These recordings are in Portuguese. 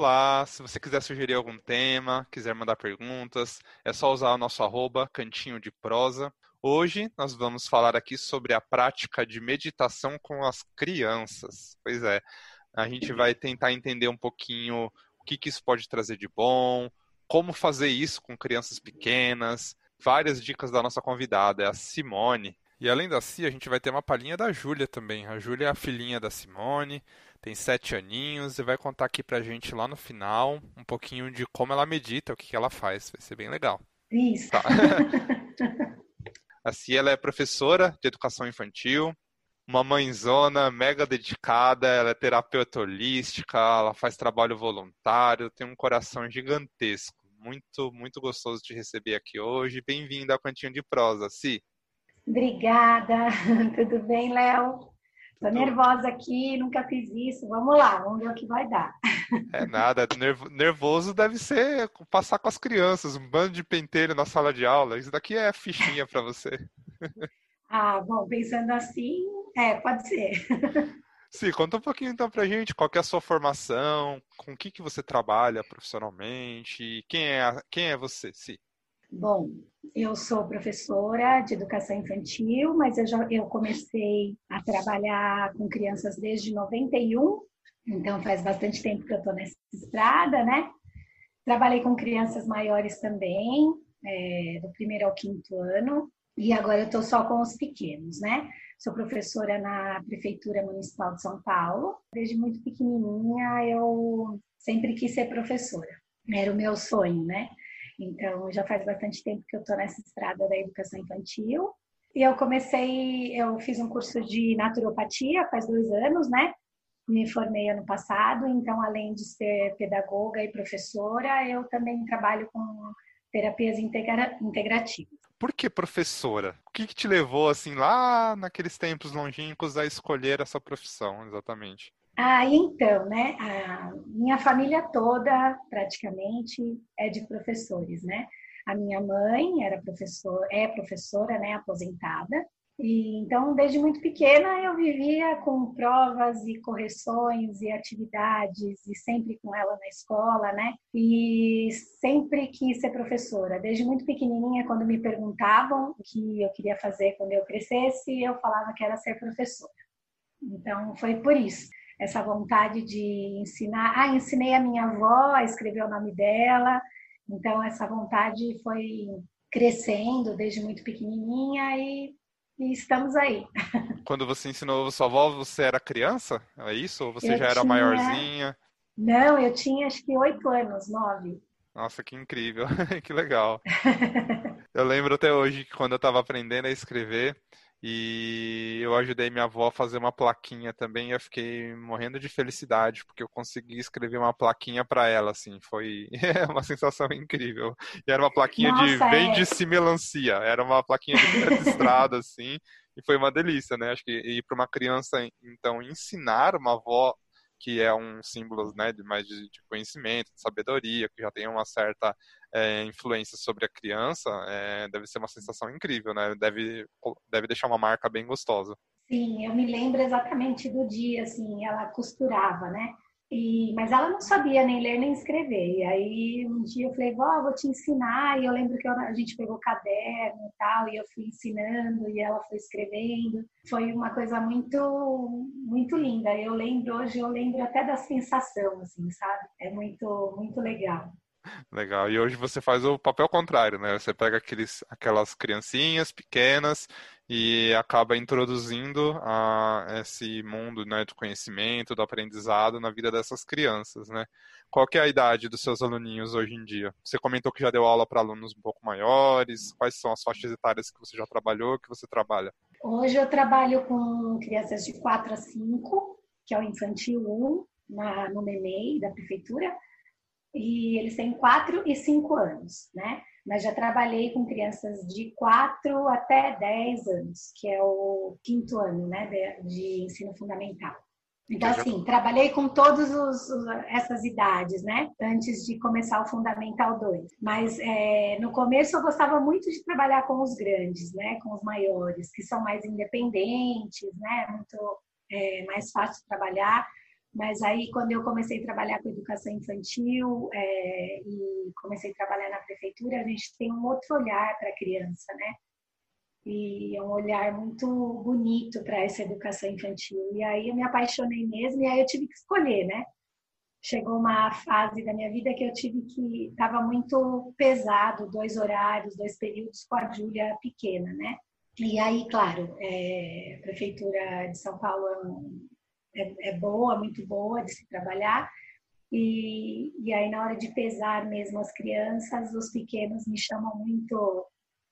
Olá, se você quiser sugerir algum tema, quiser mandar perguntas, é só usar o nosso arroba cantinho de prosa. Hoje nós vamos falar aqui sobre a prática de meditação com as crianças. Pois é, a gente vai tentar entender um pouquinho o que, que isso pode trazer de bom, como fazer isso com crianças pequenas, várias dicas da nossa convidada, é a Simone. E além da Cia, a gente vai ter uma palhinha da Júlia também. A Júlia é a filhinha da Simone tem sete aninhos e vai contar aqui pra gente lá no final um pouquinho de como ela medita, o que, que ela faz. Vai ser bem legal. Isso. Tá. a Cia ela é professora de educação infantil, uma mãezona mega dedicada, ela é terapeuta holística, ela faz trabalho voluntário, tem um coração gigantesco. Muito, muito gostoso de receber aqui hoje. Bem-vinda ao Cantinho de Prosa, Si. Obrigada. Tudo bem, Léo? Tô nervosa aqui, nunca fiz isso. Vamos lá, vamos ver o que vai dar. É nada, nervoso deve ser passar com as crianças, um bando de pentelho na sala de aula. Isso daqui é fichinha para você. Ah, bom, pensando assim, é, pode ser. Sim, conta um pouquinho então pra gente, qual é a sua formação, com o que, que você trabalha profissionalmente, quem é, quem é você, Sim? Bom, eu sou professora de educação infantil, mas eu, já, eu comecei a trabalhar com crianças desde 91, então faz bastante tempo que eu estou nessa estrada, né? Trabalhei com crianças maiores também, é, do primeiro ao quinto ano, e agora eu estou só com os pequenos, né? Sou professora na Prefeitura Municipal de São Paulo. Desde muito pequenininha eu sempre quis ser professora. Era o meu sonho, né? Então, já faz bastante tempo que eu estou nessa estrada da educação infantil. E eu comecei, eu fiz um curso de naturopatia faz dois anos, né? Me formei ano passado, então, além de ser pedagoga e professora, eu também trabalho com terapias integra integrativas. Por que professora? O que, que te levou, assim, lá naqueles tempos longínquos a escolher essa profissão, exatamente? Ah, então, né? A minha família toda, praticamente, é de professores, né? A minha mãe era professor, é professora, né? Aposentada. E, então, desde muito pequena, eu vivia com provas e correções e atividades, e sempre com ela na escola, né? E sempre quis ser professora. Desde muito pequenininha, quando me perguntavam o que eu queria fazer quando eu crescesse, eu falava que era ser professora. Então, foi por isso essa vontade de ensinar. Ah, ensinei a minha avó a escrever o nome dela, então essa vontade foi crescendo desde muito pequenininha e, e estamos aí. Quando você ensinou a sua avó, você era criança? É isso? Ou você eu já era tinha... maiorzinha? Não, eu tinha acho que oito anos, nove. Nossa, que incrível, que legal. eu lembro até hoje que quando eu estava aprendendo a escrever, e eu ajudei minha avó a fazer uma plaquinha também e eu fiquei morrendo de felicidade porque eu consegui escrever uma plaquinha para ela, assim, foi uma sensação incrível. E era uma plaquinha Nossa, de é. vende-se melancia, era uma plaquinha de estrada, assim, e foi uma delícia, né? Acho que e para uma criança, então, ensinar uma avó que é um símbolo né, de mais de, de conhecimento, de sabedoria, que já tem uma certa é, influência sobre a criança, é, deve ser uma sensação incrível, né? Deve, deve deixar uma marca bem gostosa. Sim, eu me lembro exatamente do dia, assim, ela costurava, né? E, mas ela não sabia nem ler nem escrever. E aí um dia eu falei, vó, vou te ensinar. E eu lembro que eu, a gente pegou caderno e tal, e eu fui ensinando e ela foi escrevendo. Foi uma coisa muito, muito linda. Eu lembro hoje, eu lembro até da sensação, assim, sabe? É muito, muito legal. Legal. E hoje você faz o papel contrário, né? Você pega aqueles, aquelas criancinhas pequenas e acaba introduzindo a, esse mundo né, do conhecimento, do aprendizado na vida dessas crianças, né? Qual que é a idade dos seus aluninhos hoje em dia? Você comentou que já deu aula para alunos um pouco maiores. Quais são as faixas etárias que você já trabalhou, que você trabalha? Hoje eu trabalho com crianças de 4 a 5, que é o infantil 1, na, no MEMEI da prefeitura, e eles têm 4 e 5 anos, né? Mas já trabalhei com crianças de 4 até 10 anos, que é o quinto ano, né, de, ensino fundamental. Então, assim, trabalhei com todas essas idades, né? Antes de começar o Fundamental 2. Mas é, no começo eu gostava muito de trabalhar com os grandes, né? Com os maiores, que são mais independentes, né? Muito é, mais fácil trabalhar. Mas aí, quando eu comecei a trabalhar com educação infantil é, e comecei a trabalhar na prefeitura, a gente tem um outro olhar para a criança, né? E é um olhar muito bonito para essa educação infantil. E aí eu me apaixonei mesmo, e aí eu tive que escolher, né? Chegou uma fase da minha vida que eu tive que. Estava muito pesado, dois horários, dois períodos com a Júlia pequena, né? E aí, claro, é, a Prefeitura de São Paulo é, é, é boa, muito boa de se trabalhar, e, e, aí, na hora de pesar mesmo as crianças, os pequenos me chamam muito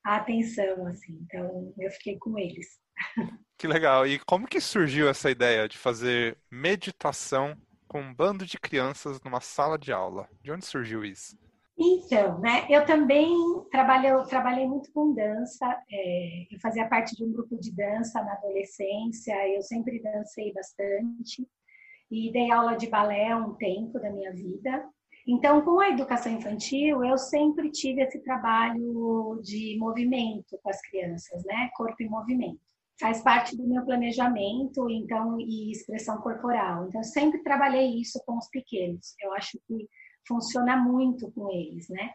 a atenção, assim. Então, eu fiquei com eles. Que legal. E como que surgiu essa ideia de fazer meditação com um bando de crianças numa sala de aula? De onde surgiu isso? Então, né, eu também trabalhei, muito com dança, é, eu fazia parte de um grupo de dança na adolescência, eu sempre dancei bastante e dei aula de balé um tempo da minha vida. Então, com a educação infantil, eu sempre tive esse trabalho de movimento com as crianças, né? Corpo e movimento. Faz parte do meu planejamento, então, e expressão corporal. Então, eu sempre trabalhei isso com os pequenos. Eu acho que funciona muito com eles, né?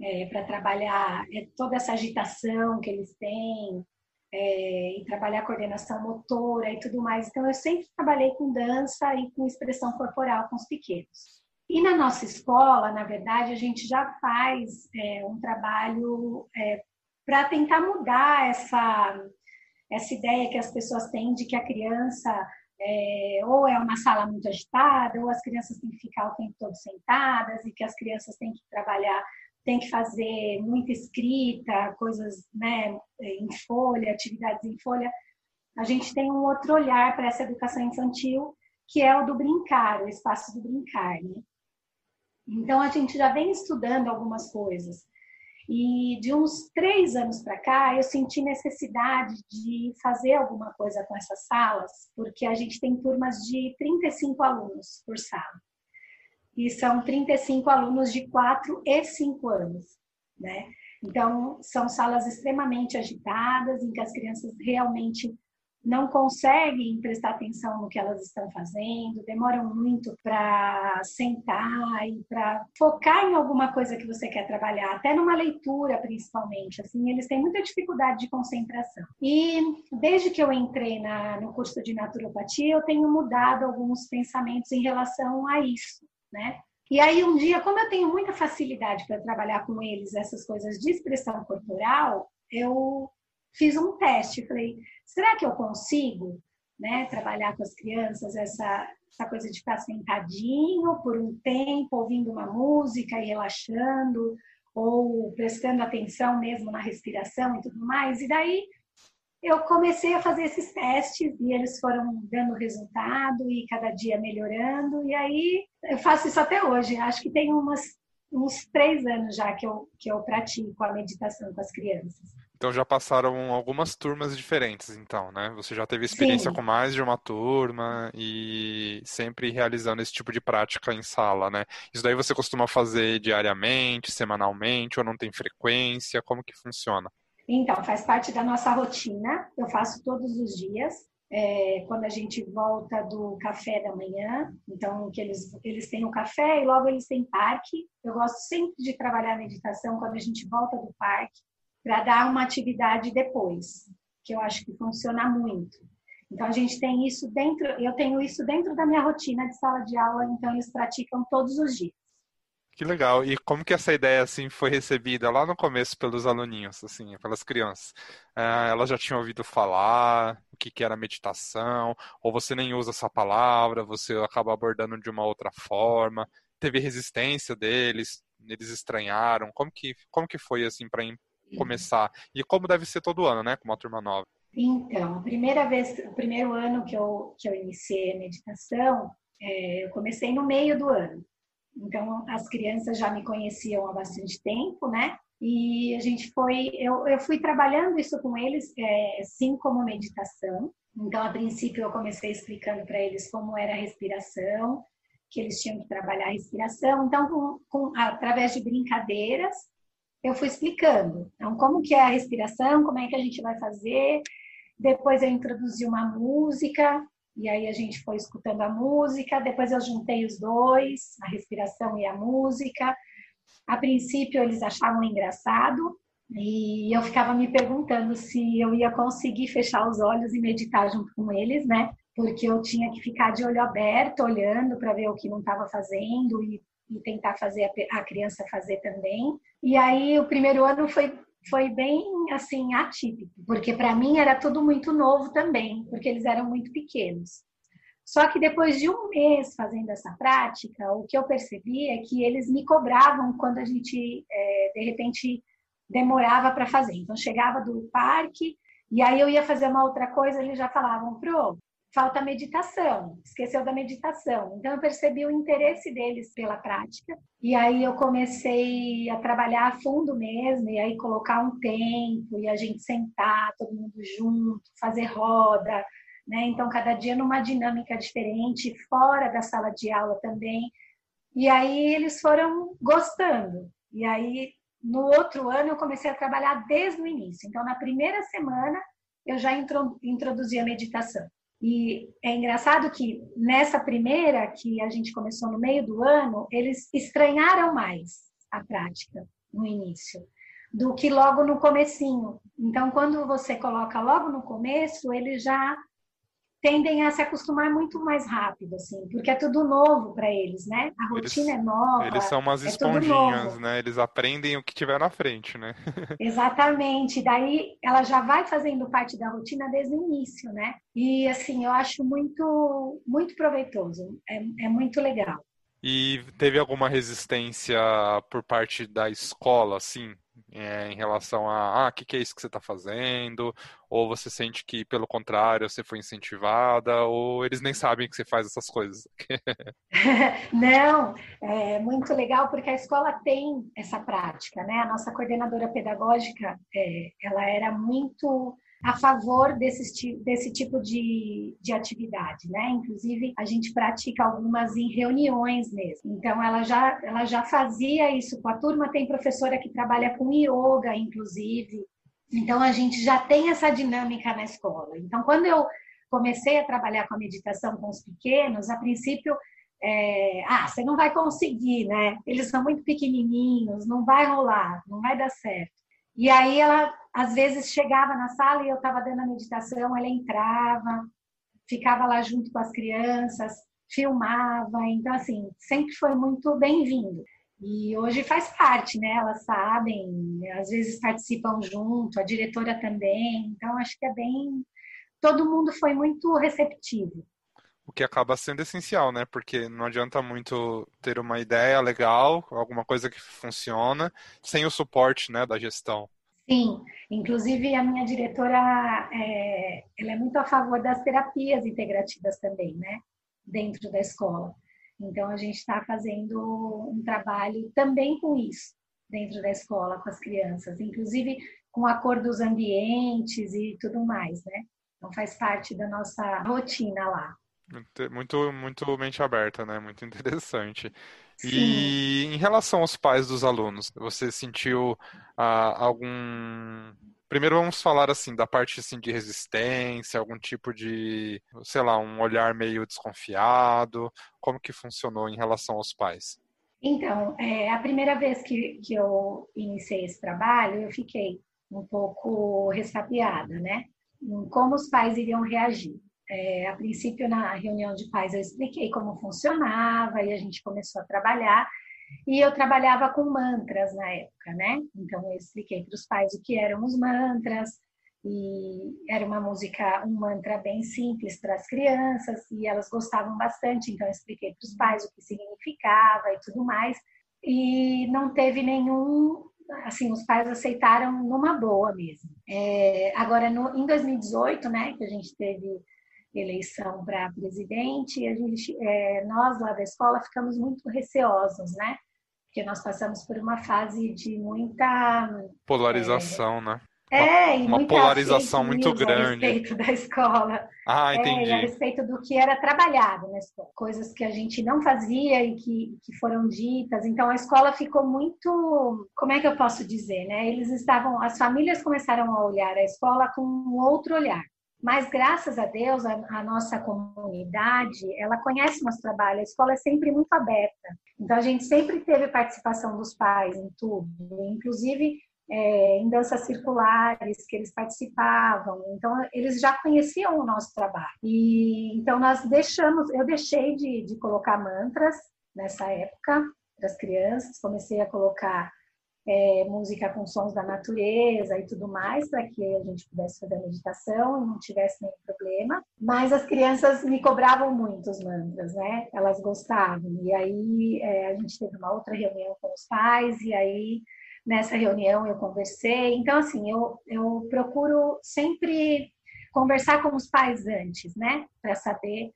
É, para trabalhar é, toda essa agitação que eles têm, é, e trabalhar coordenação motora e tudo mais. Então, eu sempre trabalhei com dança e com expressão corporal com os pequenos. E na nossa escola, na verdade, a gente já faz é, um trabalho é, para tentar mudar essa, essa ideia que as pessoas têm de que a criança é, ou é uma sala muito agitada, ou as crianças têm que ficar o tempo todo sentadas, e que as crianças têm que trabalhar, têm que fazer muita escrita, coisas né, em folha, atividades em folha. A gente tem um outro olhar para essa educação infantil, que é o do brincar, o espaço do brincar. Né? Então, a gente já vem estudando algumas coisas. E de uns três anos para cá, eu senti necessidade de fazer alguma coisa com essas salas, porque a gente tem turmas de 35 alunos por sala. E são 35 alunos de 4 e 5 anos, né? Então, são salas extremamente agitadas, em que as crianças realmente não conseguem prestar atenção no que elas estão fazendo, demoram muito para sentar e para focar em alguma coisa que você quer trabalhar, até numa leitura principalmente, assim, eles têm muita dificuldade de concentração. E desde que eu entrei na, no curso de naturopatia, eu tenho mudado alguns pensamentos em relação a isso, né? E aí um dia, como eu tenho muita facilidade para trabalhar com eles essas coisas de expressão corporal, eu fiz um teste, falei, será que eu consigo né, trabalhar com as crianças essa, essa coisa de ficar sentadinho por um tempo, ouvindo uma música e relaxando, ou prestando atenção mesmo na respiração e tudo mais. E daí eu comecei a fazer esses testes e eles foram dando resultado e cada dia melhorando. E aí eu faço isso até hoje. Acho que tem umas, uns três anos já que eu, que eu pratico a meditação com as crianças. Então já passaram algumas turmas diferentes, então, né? Você já teve experiência Sim. com mais de uma turma e sempre realizando esse tipo de prática em sala, né? Isso daí você costuma fazer diariamente, semanalmente, ou não tem frequência? Como que funciona? Então, faz parte da nossa rotina. Eu faço todos os dias. É, quando a gente volta do café da manhã, então que eles, eles têm o café e logo eles têm parque. Eu gosto sempre de trabalhar a meditação quando a gente volta do parque, para dar uma atividade depois, que eu acho que funciona muito. Então a gente tem isso dentro, eu tenho isso dentro da minha rotina de sala de aula, então eles praticam todos os dias. Que legal. E como que essa ideia assim foi recebida lá no começo pelos aluninhos, assim, pelas crianças? Ah, elas já tinham ouvido falar o que, que era meditação, ou você nem usa essa palavra, você acaba abordando de uma outra forma? Teve resistência deles? Eles estranharam? Como que como que foi assim para começar. E como deve ser todo ano, né? Com uma turma nova. Então, a primeira vez, o primeiro ano que eu, que eu iniciei a meditação, é, eu comecei no meio do ano. Então, as crianças já me conheciam há bastante tempo, né? E a gente foi, eu, eu fui trabalhando isso com eles, é, sim, como meditação. Então, a princípio, eu comecei explicando para eles como era a respiração, que eles tinham que trabalhar a respiração. Então, com, com, através de brincadeiras, eu fui explicando. Então, como que é a respiração, como é que a gente vai fazer. Depois eu introduzi uma música, e aí a gente foi escutando a música. Depois eu juntei os dois, a respiração e a música. A princípio eles achavam engraçado, e eu ficava me perguntando se eu ia conseguir fechar os olhos e meditar junto com eles, né? Porque eu tinha que ficar de olho aberto, olhando para ver o que não estava fazendo e, e, tentar fazer a, a criança fazer também. E aí o primeiro ano foi foi bem assim atípico, porque para mim era tudo muito novo também, porque eles eram muito pequenos. Só que depois de um mês fazendo essa prática, o que eu percebi é que eles me cobravam quando a gente, é, de repente, demorava para fazer. Então, chegava do parque e aí eu ia fazer uma outra coisa, eles já falavam, pro, falta meditação, esqueceu da meditação. Então, eu percebi o interesse deles pela prática. E aí eu comecei a trabalhar a fundo mesmo, e aí colocar um tempo, e a gente sentar, todo mundo junto, fazer roda. Né? Então, cada dia numa dinâmica diferente, fora da sala de aula também. E aí eles foram gostando. E aí no outro ano, eu comecei a trabalhar desde o início. Então, na primeira semana, eu já introduzi a meditação. E é engraçado que nessa primeira, que a gente começou no meio do ano, eles estranharam mais a prática no início do que logo no comecinho. Então, quando você coloca logo no começo, eles já tendem a se acostumar muito mais rápido, assim, porque é tudo novo para eles, né? A rotina eles, é nova. Eles são umas é esponjinhas, né? Eles aprendem o que tiver na frente, né? Exatamente. Daí ela já vai fazendo parte da rotina desde o início, né? E assim, eu acho muito, muito proveitoso. É, é muito legal. E teve alguma resistência por parte da escola, assim, é, em relação a, ah, o que, que é isso que você está fazendo? Ou você sente que, pelo contrário, você foi incentivada? Ou eles nem sabem que você faz essas coisas? Não, é muito legal porque a escola tem essa prática, né? A nossa coordenadora pedagógica, é, ela era muito a favor desse, desse tipo de, de atividade, né? Inclusive, a gente pratica algumas em reuniões mesmo. Então, ela já, ela já fazia isso com a turma. Tem professora que trabalha com yoga, inclusive. Então, a gente já tem essa dinâmica na escola. Então, quando eu comecei a trabalhar com a meditação com os pequenos, a princípio, é, ah, você não vai conseguir, né? Eles são muito pequenininhos, não vai rolar, não vai dar certo. E aí ela às vezes chegava na sala e eu estava dando a meditação, ela entrava, ficava lá junto com as crianças, filmava, então assim, sempre foi muito bem-vindo. E hoje faz parte, né? Elas sabem, às vezes participam junto, a diretora também, então acho que é bem. Todo mundo foi muito receptivo o que acaba sendo essencial, né? Porque não adianta muito ter uma ideia legal, alguma coisa que funciona, sem o suporte, né, da gestão. Sim, inclusive a minha diretora, é, ela é muito a favor das terapias integrativas também, né, dentro da escola. Então a gente está fazendo um trabalho também com isso dentro da escola com as crianças, inclusive com a cor dos ambientes e tudo mais, né? Então faz parte da nossa rotina lá. Muito, muito mente aberta, né? Muito interessante. E em relação aos pais dos alunos, você sentiu ah, algum. Primeiro vamos falar assim da parte assim, de resistência, algum tipo de, sei lá, um olhar meio desconfiado. Como que funcionou em relação aos pais? Então, é, a primeira vez que, que eu iniciei esse trabalho, eu fiquei um pouco ressabiada, né? Em como os pais iriam reagir. É, a princípio, na reunião de pais, eu expliquei como funcionava e a gente começou a trabalhar. E eu trabalhava com mantras na época, né? Então, eu expliquei para os pais o que eram os mantras, e era uma música, um mantra bem simples para as crianças, e elas gostavam bastante, então eu expliquei para os pais o que significava e tudo mais. E não teve nenhum, assim, os pais aceitaram numa boa mesmo. É, agora, no, em 2018, né, que a gente teve eleição para presidente, a gente, é, nós lá da escola ficamos muito receosos, né? Porque nós passamos por uma fase de muita polarização, é, né? É, uma, uma polarização muito grande. A respeito da escola. Ah, entendi. É, a respeito do que era trabalhado na escola. Coisas que a gente não fazia e que, que foram ditas. Então, a escola ficou muito... Como é que eu posso dizer, né? Eles estavam... As famílias começaram a olhar a escola com um outro olhar. Mas, graças a Deus, a, a, nossa comunidade, ela conhece nosso trabalho. A escola é sempre muito aberta. Então, a gente sempre teve participação dos pais em tudo. Inclusive, é, em danças circulares que eles participavam. Então, eles já conheciam o nosso trabalho. E então nós deixamos, eu deixei de, de colocar mantras nessa época para as crianças, comecei a colocar é, música com sons da natureza e tudo mais, para que a gente pudesse fazer a meditação e não tivesse nenhum problema. Mas as crianças me cobravam muito os mantras, né? Elas gostavam. E aí é, a gente teve uma outra reunião com os pais, e aí nessa reunião eu conversei. Então, assim, eu, eu procuro sempre conversar com os pais antes, né? Para saber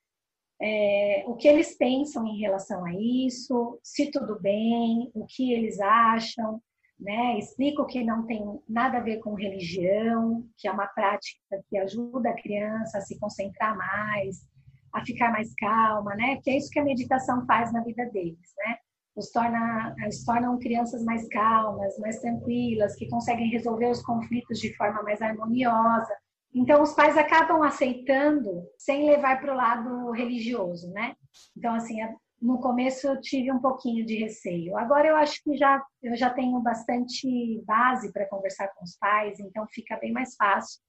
é, o que eles pensam em relação a isso, se tudo bem, o que eles acham, né? Explico que não tem nada a ver com religião, que é uma prática que ajuda a criança a se concentrar mais, a ficar mais calma, né? Que é isso que a meditação faz na vida deles, né? os, torna, os tornam crianças mais calmas, mais tranquilas, que conseguem resolver os conflitos de forma mais harmoniosa. Então, os pais acabam aceitando sem levar para o lado religioso, né? Então, assim, no começo eu tive um pouquinho de receio. Agora eu acho que já eu já tenho bastante base para conversar com os pais, então fica bem mais fácil.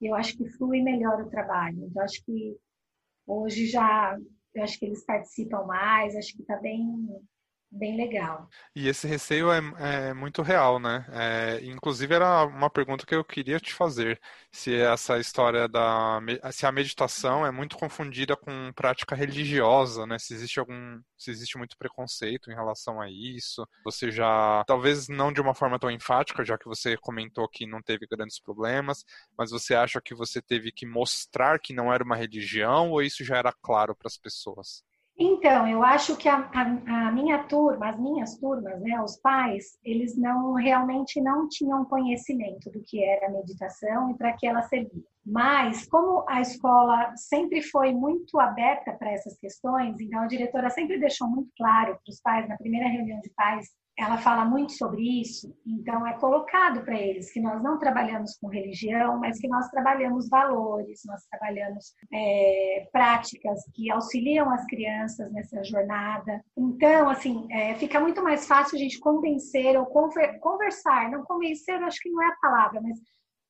Eu acho que flui melhor o trabalho. Então, acho que hoje já eu acho que eles participam mais, acho que está bem bem legal. E esse receio é, é muito real, né? É, inclusive era uma pergunta que eu queria te fazer, se essa história da se a meditação é muito confundida com prática religiosa, né? Se existe algum se existe muito preconceito em relação a isso. Você já talvez não de uma forma tão enfática, já que você comentou que não teve grandes problemas, mas você acha que você teve que mostrar que não era uma religião ou isso já era claro para as pessoas? Então, eu acho que a, a, a, minha turma, as minhas turmas, né, os pais, eles não realmente não tinham conhecimento do que era meditação e para que ela servia. Mas, como a escola sempre foi muito aberta para essas questões, então a diretora sempre deixou muito claro para os pais, na primeira reunião de pais, ela fala muito sobre isso, então é colocado para eles que nós não trabalhamos com religião, mas que nós trabalhamos valores, nós trabalhamos é, práticas que auxiliam as crianças nessa jornada. Então, assim, é, fica muito mais fácil a gente convencer ou conversar, não convencer, acho que não é a palavra, mas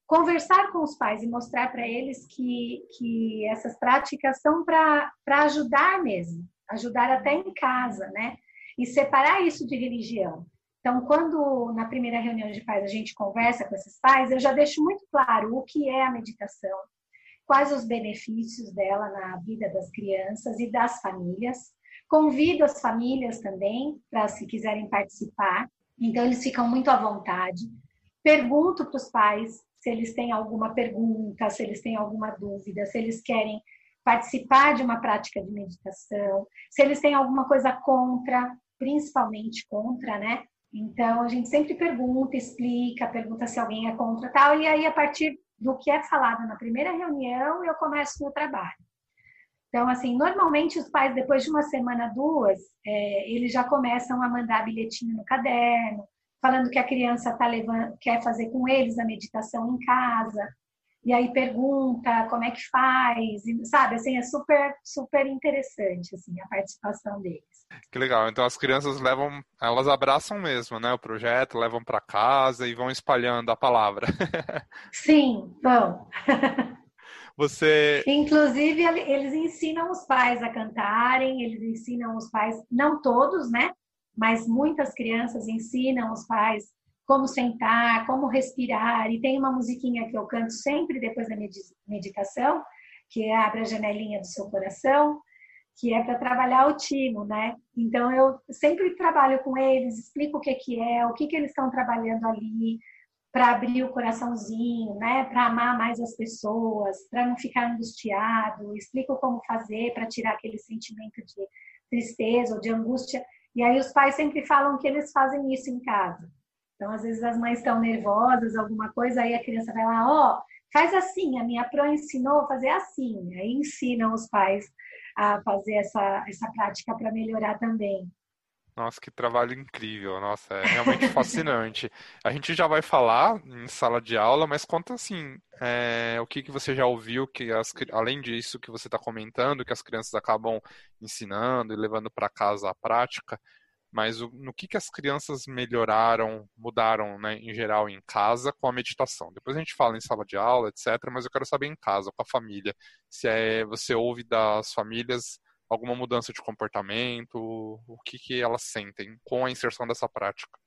conversar com os pais e mostrar para eles que, que essas práticas são para ajudar mesmo, ajudar até em casa, né? E separar isso de religião. Então, quando na primeira reunião de pais a gente conversa com esses pais, eu já deixo muito claro o que é a meditação, quais os benefícios dela na vida das crianças e das famílias. Convido as famílias também para, se quiserem participar, então eles ficam muito à vontade. Pergunto para os pais se eles têm alguma pergunta, se eles têm alguma dúvida, se eles querem participar de uma prática de meditação, se eles têm alguma coisa contra, principalmente contra, né? Então a gente sempre pergunta, explica, pergunta se alguém é contra tal, e aí a partir do que é falado na primeira reunião eu começo o trabalho. Então, assim, normalmente os pais, depois de uma semana, duas, é, eles já começam a mandar bilhetinho no caderno, falando que a criança tá levando, quer fazer com eles a meditação em casa e aí pergunta como é que faz, sabe? Assim, é super, super interessante, assim, a participação deles. Que legal. Então as crianças levam, elas abraçam mesmo, né, o projeto, levam para casa e vão espalhando a palavra. Sim, vão. Você. Inclusive, eles ensinam os pais a cantarem, eles ensinam os pais, não todos, né? Mas muitas crianças ensinam os pais como sentar, como respirar. E tem uma musiquinha que eu canto sempre depois da meditação, que é Abra a Janelinha do Seu Coração, que é para trabalhar o timo, né? Então eu sempre trabalho com eles, explico o que que é, o que que eles estão trabalhando ali, para abrir o coraçãozinho, né? Para amar mais as pessoas, para não ficar angustiado, explico como fazer para tirar aquele sentimento de tristeza ou de angústia. E aí os pais sempre falam que eles fazem isso em casa. Então, às vezes as mães estão nervosas, alguma coisa, aí a criança vai lá, ó, oh, faz assim, a minha pró ensinou a fazer assim. Aí ensinam os pais a fazer essa, essa prática para melhorar também. Nossa, que trabalho incrível. Nossa, é realmente fascinante. A gente já vai falar em sala de aula, mas conta assim, é, o que, que você já ouviu, que as, além disso que você está comentando, que as crianças acabam ensinando e levando para casa a prática, mas o, no que, que as crianças melhoraram, mudaram, né, em geral, em casa com a meditação. Depois a gente fala em sala de aula, etc., mas eu quero saber em casa, com a família, se é, você ouve das famílias alguma mudança de comportamento, o que, que elas sentem com a inserção dessa prática.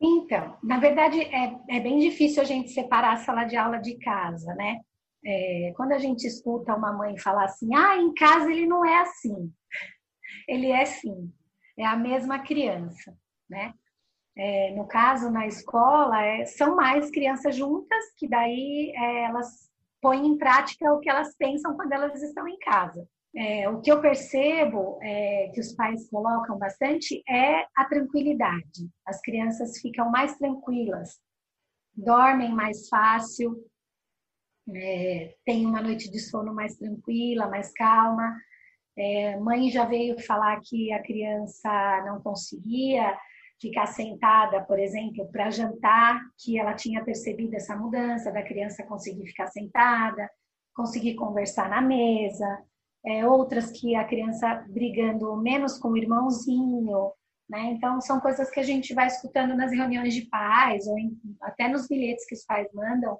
Então, na verdade, é, é bem difícil a gente separar a sala de aula de casa, né? É, quando a gente escuta uma mãe falar assim, ah, em casa ele não é assim. Ele é sim é a mesma criança, né? É, no caso, na escola, é, são mais crianças juntas, que daí é, elas põem em prática o que elas pensam quando elas estão em casa. É, o que eu percebo é, que os pais colocam bastante é a tranquilidade. As crianças ficam mais tranquilas, dormem mais fácil, é, têm uma noite de sono mais tranquila, mais calma. É, mãe já veio falar que a criança não conseguia ficar sentada, por exemplo, para jantar, que ela tinha percebido essa mudança da criança conseguir ficar sentada, conseguir conversar na mesa. É, outras que a criança brigando menos com o irmãozinho, né? Então são coisas que a gente vai escutando nas reuniões de pais ou em, até nos bilhetes que os pais mandam,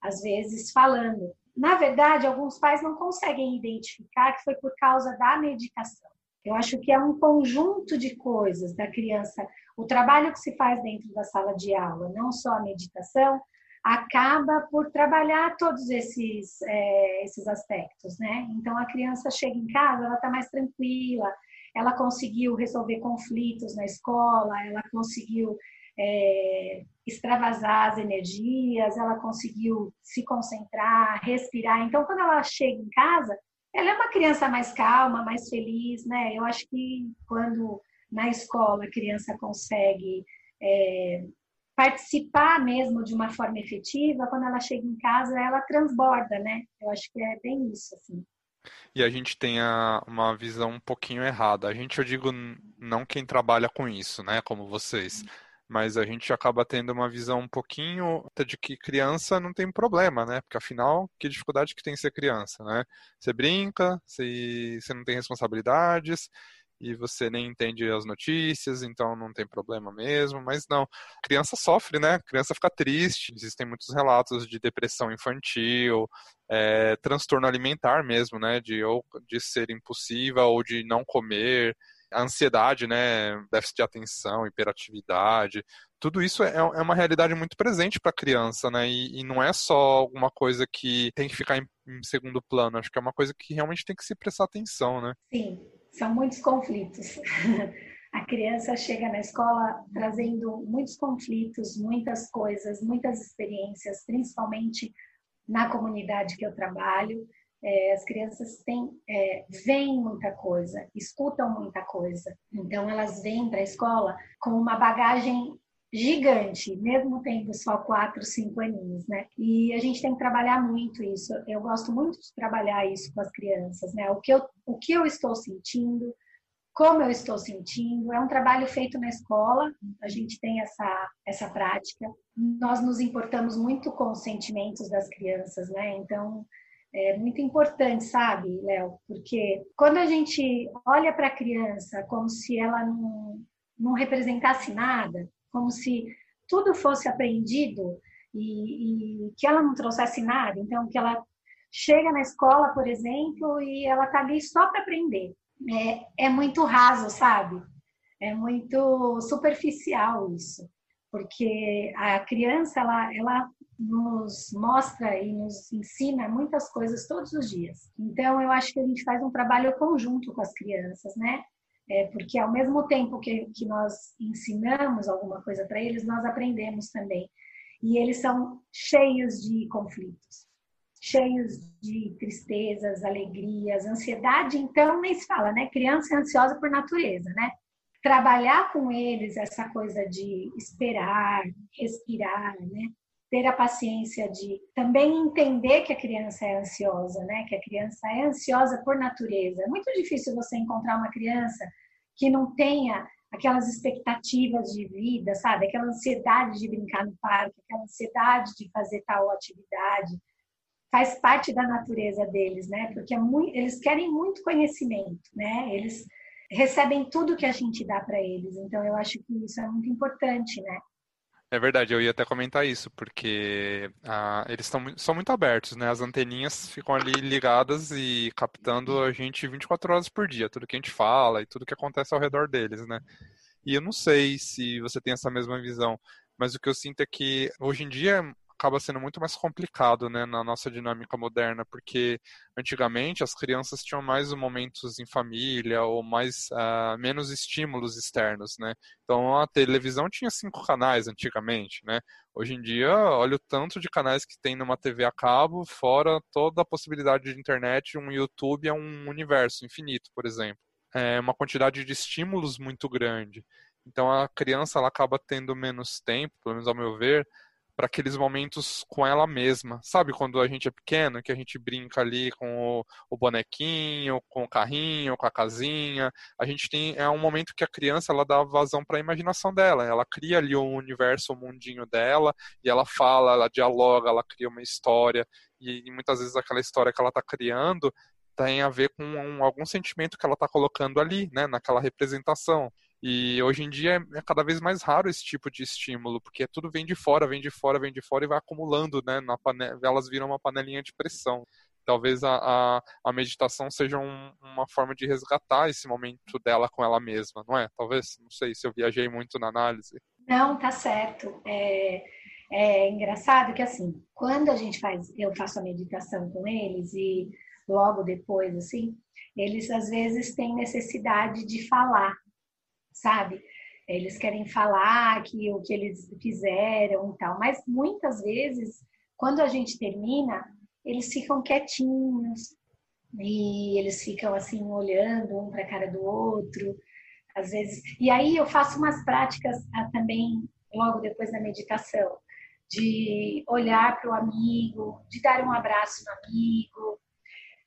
às vezes falando na verdade, alguns pais não conseguem identificar que foi por causa da medicação. Eu acho que é um conjunto de coisas da criança. O trabalho que se faz dentro da sala de aula, não só a meditação, acaba por trabalhar todos esses, é, esses aspectos, né? Então, a criança chega em casa, ela está mais tranquila, ela conseguiu resolver conflitos na escola, ela conseguiu é, extravasar as energias, ela conseguiu se concentrar, respirar. Então, quando ela chega em casa, ela é uma criança mais calma, mais feliz, né? Eu acho que quando na escola a criança consegue é, participar mesmo de uma forma efetiva, quando ela chega em casa, ela transborda, né? Eu acho que é bem isso, assim. E a gente tem a, uma visão um pouquinho errada. A gente, eu digo, não quem trabalha com isso, né? Como vocês mas a gente acaba tendo uma visão um pouquinho de que criança não tem problema, né? Porque afinal, que dificuldade que tem ser criança, né? Você brinca, você, você não tem responsabilidades e você nem entende as notícias, então não tem problema mesmo, mas não. criança sofre, né? criança fica triste. Existem muitos relatos de depressão infantil, é, transtorno alimentar mesmo, né? De ou de ser impulsiva ou de não comer a ansiedade, né, déficit de atenção, hiperatividade, tudo isso é, é uma realidade muito presente para a criança, né? E, e, não é só alguma coisa que tem que ficar em, em, segundo plano. Acho que é uma coisa que realmente tem que se prestar atenção, né? Sim, são muitos conflitos. a criança chega na escola trazendo muitos conflitos, muitas coisas, muitas experiências, principalmente na comunidade que eu trabalho é, as crianças têm, é, veem muita coisa, escutam muita coisa. Então, elas vêm para a escola com uma bagagem gigante, mesmo tendo só quatro, cinco aninhos, né? E a gente tem que trabalhar muito isso. Eu gosto muito de trabalhar isso com as crianças, né? O que eu, o que eu estou sentindo, como eu estou sentindo. É um trabalho feito na escola, a gente tem essa, essa prática. Nós nos importamos muito com os sentimentos das crianças, né? Então, é muito importante, sabe, Léo? Porque quando a gente olha para a criança como se ela não, não representasse nada, como se tudo fosse aprendido e, e que ela não trouxesse nada, então que ela chega na escola, por exemplo, e ela está ali só para aprender. É, é muito raso, sabe? É muito superficial isso, porque a criança ela, ela nos mostra e nos ensina muitas coisas todos os dias. Então, eu acho que a gente faz um trabalho conjunto com as crianças, né? É, porque ao mesmo tempo que, que nós ensinamos alguma coisa para eles, nós aprendemos também. E eles são cheios de conflitos, cheios de tristezas, alegrias, ansiedade. Então, nem se fala, né? Criança é ansiosa por natureza, né? Trabalhar com eles essa coisa de esperar, respirar, né? Ter a paciência de também entender que a criança é ansiosa, né? Que a criança é ansiosa por natureza. É muito difícil você encontrar uma criança que não tenha aquelas expectativas de vida, sabe? Aquela ansiedade de brincar no parque, aquela ansiedade de fazer tal atividade. Faz parte da natureza deles, né? Porque é muito, eles querem muito conhecimento, né? Eles recebem tudo que a gente dá para eles. Então eu acho que isso é muito importante, né? É verdade, eu ia até comentar isso, porque ah, eles tão, são muito abertos, né? As anteninhas ficam ali ligadas e captando a gente 24 horas por dia, tudo que a gente fala e tudo que acontece ao redor deles, né? E eu não sei se você tem essa mesma visão, mas o que eu sinto é que hoje em dia acaba sendo muito mais complicado, né, na nossa dinâmica moderna, porque antigamente as crianças tinham mais momentos em família ou mais uh, menos estímulos externos, né? Então a televisão tinha cinco canais antigamente, né? Hoje em dia, olha o tanto de canais que tem numa TV a cabo, fora toda a possibilidade de internet, um YouTube é um universo infinito, por exemplo. É uma quantidade de estímulos muito grande. Então a criança ela acaba tendo menos tempo, pelo menos ao meu ver, para aqueles momentos com ela mesma. Sabe quando a gente é pequeno, que a gente brinca ali com o, o, bonequinho, com o carrinho, com a casinha. A gente tem é um momento que a criança ela dá vazão para a imaginação dela. Ela cria ali o universo, o mundinho dela e ela fala, ela dialoga, ela cria uma história e, e muitas vezes aquela história que ela está criando tem a ver com um, algum sentimento que ela está colocando ali, né, naquela representação. E hoje em dia é cada vez mais raro esse tipo de estímulo, porque tudo vem de fora, vem de fora, vem de fora e vai acumulando, né? Na panela, elas viram uma panelinha de pressão. Talvez a, a, a meditação seja um, uma forma de resgatar esse momento dela com ela mesma, não é? Talvez, não sei se eu viajei muito na análise. Não, tá certo. É, é engraçado que assim, quando a gente faz, eu faço a meditação com eles e logo depois, assim, eles às vezes têm necessidade de falar sabe? Eles querem falar que o que eles fizeram e tal, mas muitas vezes, quando a gente termina, eles ficam quietinhos e eles ficam assim olhando um para a cara do outro, às vezes. E aí eu faço umas práticas ah, também logo depois da meditação, de olhar para o amigo, de dar um abraço no amigo,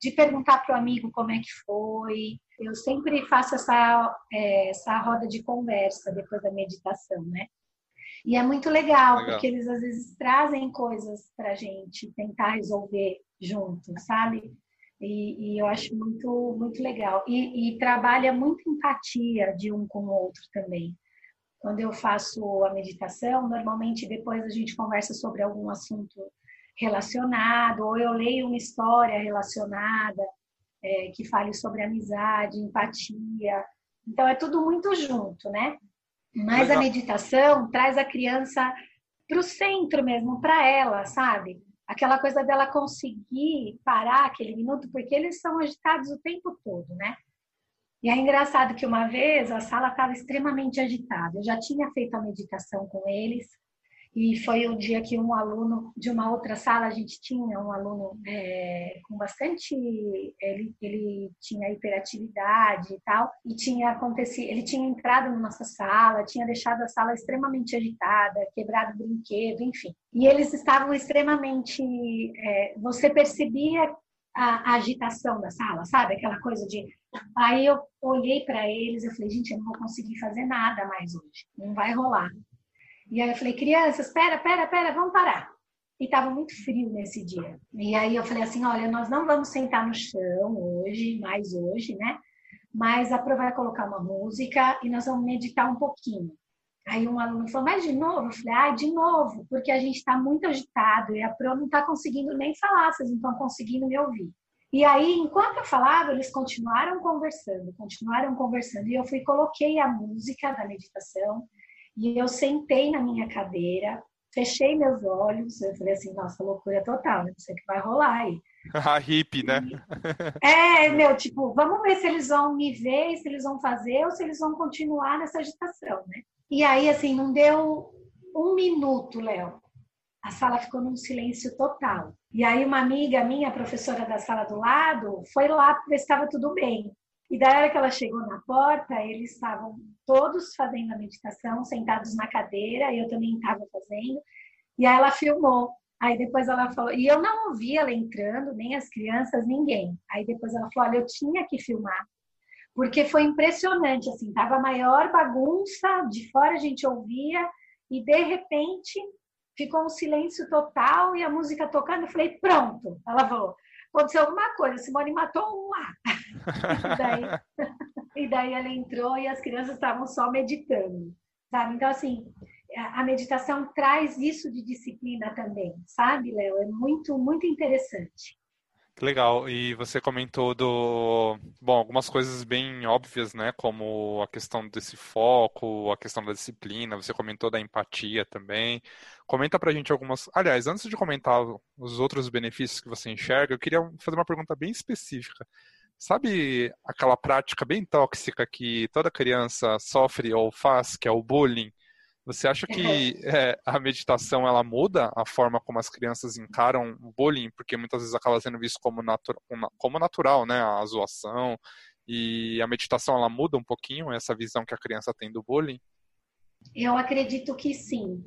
de perguntar para o amigo como é que foi, eu sempre faço essa, é, essa roda de conversa depois da meditação, né? E é muito legal, legal. porque eles às vezes trazem coisas para a gente tentar resolver junto, sabe? E, e, eu acho muito, muito legal. E, e trabalha muito empatia de um com o outro também. Quando eu faço a meditação, normalmente depois a gente conversa sobre algum assunto relacionado, ou eu leio uma história relacionada, é, que fale sobre amizade, empatia. Então, é tudo muito junto, né? Mas a meditação traz a criança para o centro mesmo, para ela, sabe? Aquela coisa dela conseguir parar aquele minuto, porque eles são agitados o tempo todo, né? E é engraçado que uma vez a sala estava extremamente agitada. Eu já tinha feito a meditação com eles, e foi um dia que um aluno de uma outra sala, a gente tinha um aluno é, com bastante. Ele, ele tinha hiperatividade e tal, e tinha acontecido. Ele tinha entrado na nossa sala, tinha deixado a sala extremamente agitada, quebrado brinquedo, enfim. E eles estavam extremamente. É, você percebia a, a agitação da sala, sabe? Aquela coisa de. Aí eu olhei para eles e falei, gente, eu não vou conseguir fazer nada mais hoje, não vai rolar. E aí eu falei, crianças, espera, espera, espera, vamos parar. E estava muito frio nesse dia. E aí eu falei assim, olha, nós não vamos sentar no chão hoje, mais hoje, né? Mas a Pro vai colocar uma música e nós vamos meditar um pouquinho. Aí um aluno falou, mas de novo? Eu falei, ah, de novo, porque a gente está muito agitado e a Pro não está conseguindo nem falar, vocês não estão conseguindo me ouvir. E aí, enquanto eu falava, eles continuaram conversando, continuaram conversando. E eu fui coloquei a música da meditação e eu sentei na minha cadeira fechei meus olhos, eu falei assim, nossa, loucura total, não sei o que vai rolar aí. A hippie, né? É, meu, tipo, vamos ver se eles vão me ver, se eles vão fazer ou se eles vão continuar nessa agitação, né? E aí, assim, não deu um minuto, Léo. A sala ficou num silêncio total. E aí uma amiga minha, professora da sala do lado, foi lá ver se estava tudo bem. E da hora que ela chegou na porta, eles estavam todos fazendo a meditação, sentados na cadeira, eu também estava fazendo. E aí ela filmou. Aí depois ela falou, e eu não ouvi ela entrando, nem as crianças, ninguém. Aí depois ela falou, olha, eu tinha que filmar, porque foi impressionante, assim, tava a maior bagunça, de fora a gente ouvia, e de repente ficou um silêncio total e a música tocando. Eu falei, pronto. Ela falou, aconteceu alguma coisa, Simone matou um lá. E, daí, e daí ela entrou e as crianças estavam só meditando, sabe? Então, assim, a meditação traz isso de disciplina também, sabe, Léo? É muito, muito interessante. Legal. E você comentou do, bom, algumas coisas bem óbvias, né, como a questão desse foco, a questão da disciplina, você comentou da empatia também. Comenta pra gente algumas, aliás, antes de comentar os outros benefícios que você enxerga, eu queria fazer uma pergunta bem específica. Sabe aquela prática bem tóxica que toda criança sofre ou faz, que é o bullying? Você acha que é, a meditação ela muda a forma como as crianças encaram o bullying? Porque muitas vezes acaba sendo visto como, natu como natural, né? A zoação. E a meditação ela muda um pouquinho essa visão que a criança tem do bullying? Eu acredito que sim.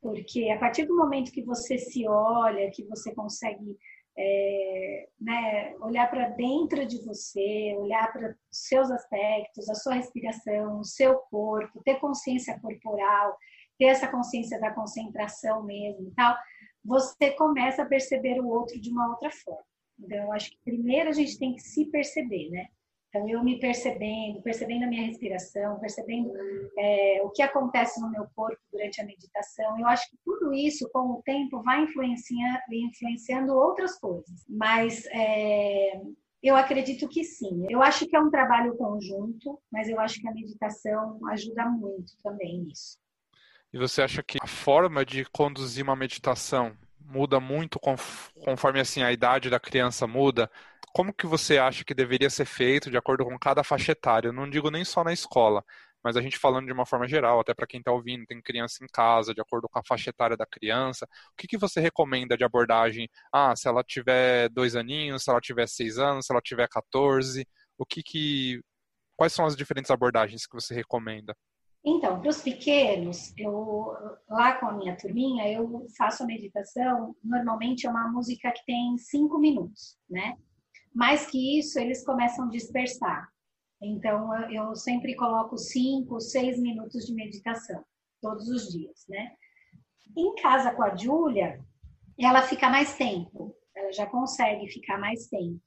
Porque a partir do momento que você se olha, que você consegue é, né, olhar para dentro de você, olhar para os seus aspectos, a sua respiração, o seu corpo, ter consciência corporal, ter essa consciência da concentração mesmo e tal, você começa a perceber o outro de uma outra forma. Então, eu acho que primeiro a gente tem que se perceber, né? Então, eu me percebendo, percebendo a minha respiração, percebendo é, o que acontece no meu corpo durante a meditação, eu acho que tudo isso, com o tempo, vai influenciando, influenciando outras coisas. Mas é, eu acredito que sim. Eu acho que é um trabalho conjunto, mas eu acho que a meditação ajuda muito também nisso. E você acha que a forma de conduzir uma meditação muda muito conforme assim a idade da criança muda? Como que você acha que deveria ser feito de acordo com cada faixa etária? Eu não digo nem só na escola, mas a gente falando de uma forma geral, até para quem está ouvindo, tem criança em casa, de acordo com a faixa etária da criança, o que, que você recomenda de abordagem? Ah, se ela tiver dois aninhos, se ela tiver seis anos, se ela tiver 14, o que que... Quais são as diferentes abordagens que você recomenda? Então, para os pequenos, eu lá com a minha turminha, eu faço a meditação, normalmente é uma música que tem cinco minutos, né? Mais que isso, eles começam a dispersar. Então, eu sempre coloco cinco, seis minutos de meditação, todos os dias, né? Em casa com a Júlia, ela fica mais tempo, ela já consegue ficar mais tempo.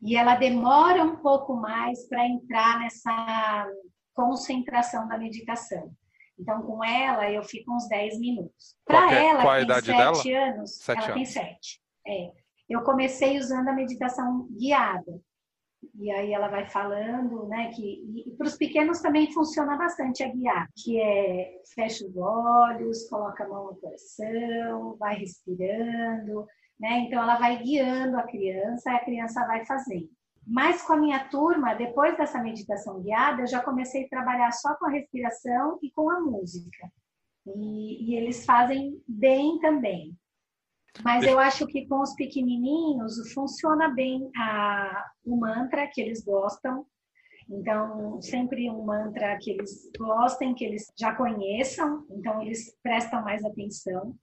E ela demora um pouco mais para entrar nessa concentração da meditação. Então, com ela, eu fico uns 10 minutos. Para é, ela, qual que tem 7 anos, sete ela anos. tem 7. É eu comecei usando a meditação guiada. E aí ela vai falando, né, que para os pequenos também funciona bastante a guiar, que é fecha os olhos, coloca a mão no coração, vai respirando, né? Então ela vai guiando a criança e a criança vai fazendo. Mas com a minha turma, depois dessa meditação guiada, eu já comecei a trabalhar só com a respiração e com a música. E, e eles fazem bem também. Mas eu acho que com os pequenininhos funciona bem a, o mantra que eles gostam. Então, sempre um mantra que eles gostem, que eles já conheçam, então eles prestam mais atenção.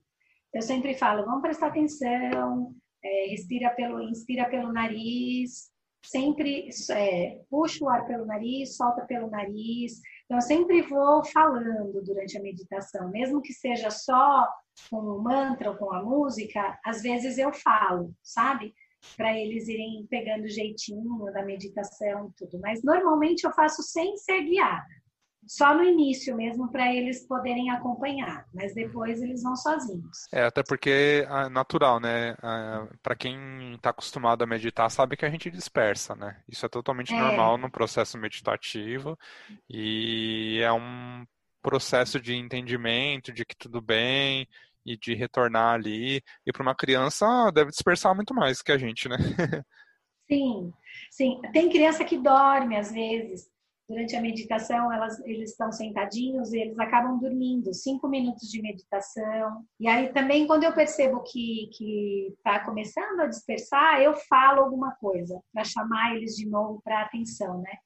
Eu sempre falo, vamos prestar atenção, é, respira pelo, inspira pelo nariz, sempre é, puxa o ar pelo nariz, solta pelo nariz. Então, eu sempre vou falando durante a meditação, mesmo que seja só com o mantra ou com a música, às vezes eu falo, sabe? Para eles irem pegando o jeitinho da meditação e tudo. Mas normalmente eu faço sem ser guiada. Só no início mesmo para eles poderem acompanhar, mas depois eles vão sozinhos. É, até porque é natural, né? Para quem está acostumado a meditar, sabe que a gente dispersa, né? Isso é totalmente é. normal no processo meditativo e é um processo de entendimento, de que tudo bem e de retornar ali. E para uma criança deve dispersar muito mais que a gente, né? Sim, sim. Tem criança que dorme às vezes. Durante a meditação, elas, eles estão sentadinhos e eles acabam dormindo. Cinco minutos de meditação. E aí também, quando eu percebo que está começando a dispersar, eu falo alguma coisa para chamar eles de novo para atenção, né?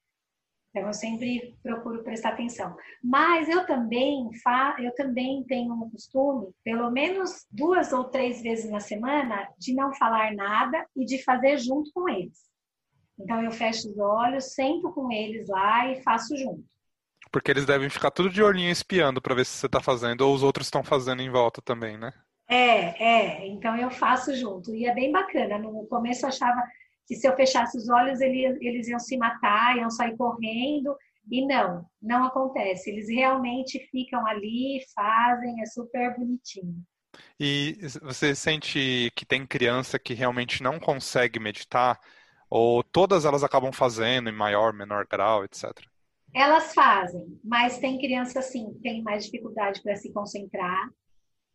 Então eu sempre procuro prestar atenção. Mas eu também fa eu também tenho um costume, pelo menos duas ou três vezes na semana, de não falar nada e de fazer junto com eles. Então eu fecho os olhos, sento com eles lá e faço junto. Porque eles devem ficar tudo de olhinho espiando para ver se você está fazendo ou os outros estão fazendo em volta também, né? É, é. Então eu faço junto. E é bem bacana. No começo eu achava que se eu fechasse os olhos eles, eles iam se matar, iam sair correndo. E não, não acontece. Eles realmente ficam ali, fazem, é super bonitinho. E você sente que tem criança que realmente não consegue meditar? Ou todas elas acabam fazendo em maior, menor grau, etc? Elas fazem, mas tem criança, sim, tem mais dificuldade para se concentrar.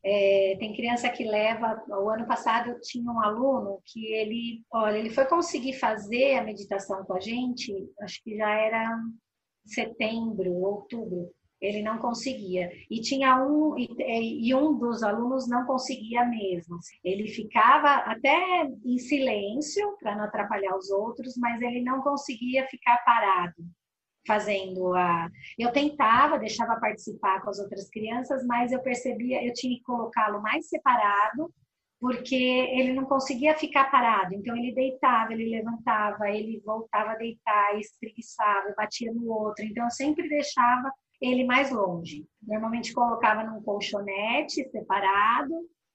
É, tem criança que leva. O ano passado eu tinha um aluno que ele, olha, ele foi conseguir fazer a meditação com a gente, acho que já era setembro, outubro. Ele não conseguia. E tinha um, e, e um dos alunos não conseguia mesmo. Ele ficava até em silêncio para não atrapalhar os outros, mas ele não conseguia ficar parado fazendo a. Eu tentava, deixava participar com as outras crianças, mas eu percebia, eu tinha que colocá-lo mais separado, porque ele não conseguia ficar parado. Então ele deitava, ele levantava, ele voltava a deitar, espreguiçava, batia no outro. Então eu sempre deixava ele mais longe. Normalmente colocava num colchonete separado,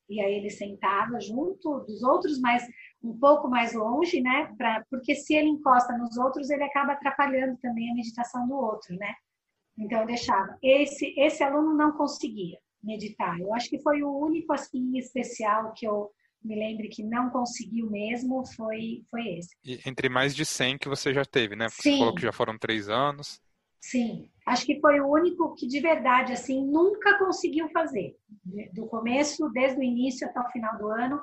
e aí ele sentava junto dos outros, mas um pouco mais longe, né? Pra, porque se ele encosta nos outros, ele acaba atrapalhando também a meditação do outro, né? Então eu deixava. Esse esse aluno não conseguia meditar. Eu acho que foi o único assim especial que eu me lembre que não conseguiu mesmo foi foi esse. E entre mais de 100 que você já teve, né? Porque Sim. você falou que já foram três anos. Sim, acho que foi o único que de verdade assim nunca conseguiu fazer. Do começo, desde o início até o final do ano,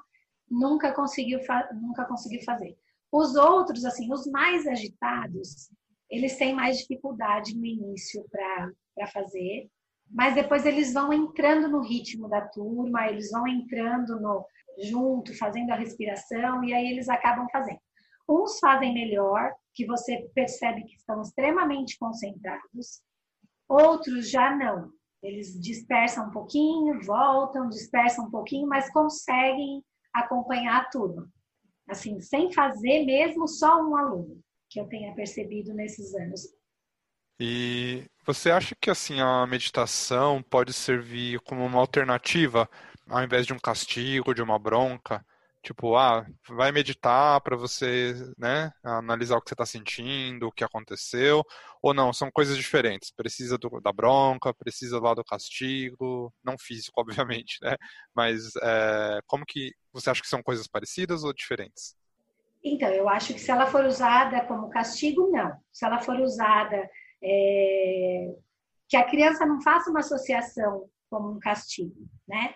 nunca conseguiu, nunca conseguiu fazer. Os outros, assim, os mais agitados, eles têm mais dificuldade no início para fazer, mas depois eles vão entrando no ritmo da turma, eles vão entrando no junto, fazendo a respiração, e aí eles acabam fazendo. Uns fazem melhor, que você percebe que estão extremamente concentrados, outros já não. Eles dispersam um pouquinho, voltam, dispersam um pouquinho, mas conseguem acompanhar a turma. Assim, sem fazer mesmo só um aluno, que eu tenha percebido nesses anos. E você acha que assim a meditação pode servir como uma alternativa ao invés de um castigo, de uma bronca? Tipo, ah, vai meditar para você, né, analisar o que você está sentindo, o que aconteceu, ou não, são coisas diferentes. Precisa do, da bronca, precisa lá do castigo, não físico, obviamente, né? Mas é, como que você acha que são coisas parecidas ou diferentes? Então, eu acho que se ela for usada como castigo, não. Se ela for usada é, que a criança não faça uma associação como um castigo, né?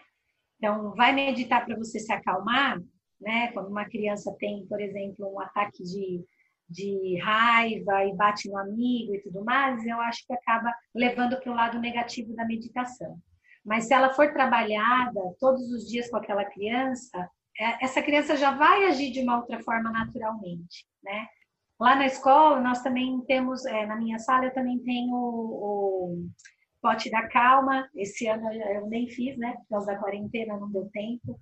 Então, vai meditar para você se acalmar, né? Quando uma criança tem, por exemplo, um ataque de, de raiva e bate no amigo e tudo mais, eu acho que acaba levando para o lado negativo da meditação. Mas se ela for trabalhada todos os dias com aquela criança, é, essa criança já vai agir de uma outra forma naturalmente, né? Lá na escola, nós também temos, é, na minha sala, eu também tenho o, o pote da calma. Esse ano eu nem fiz, né? Por causa da quarentena, não deu tempo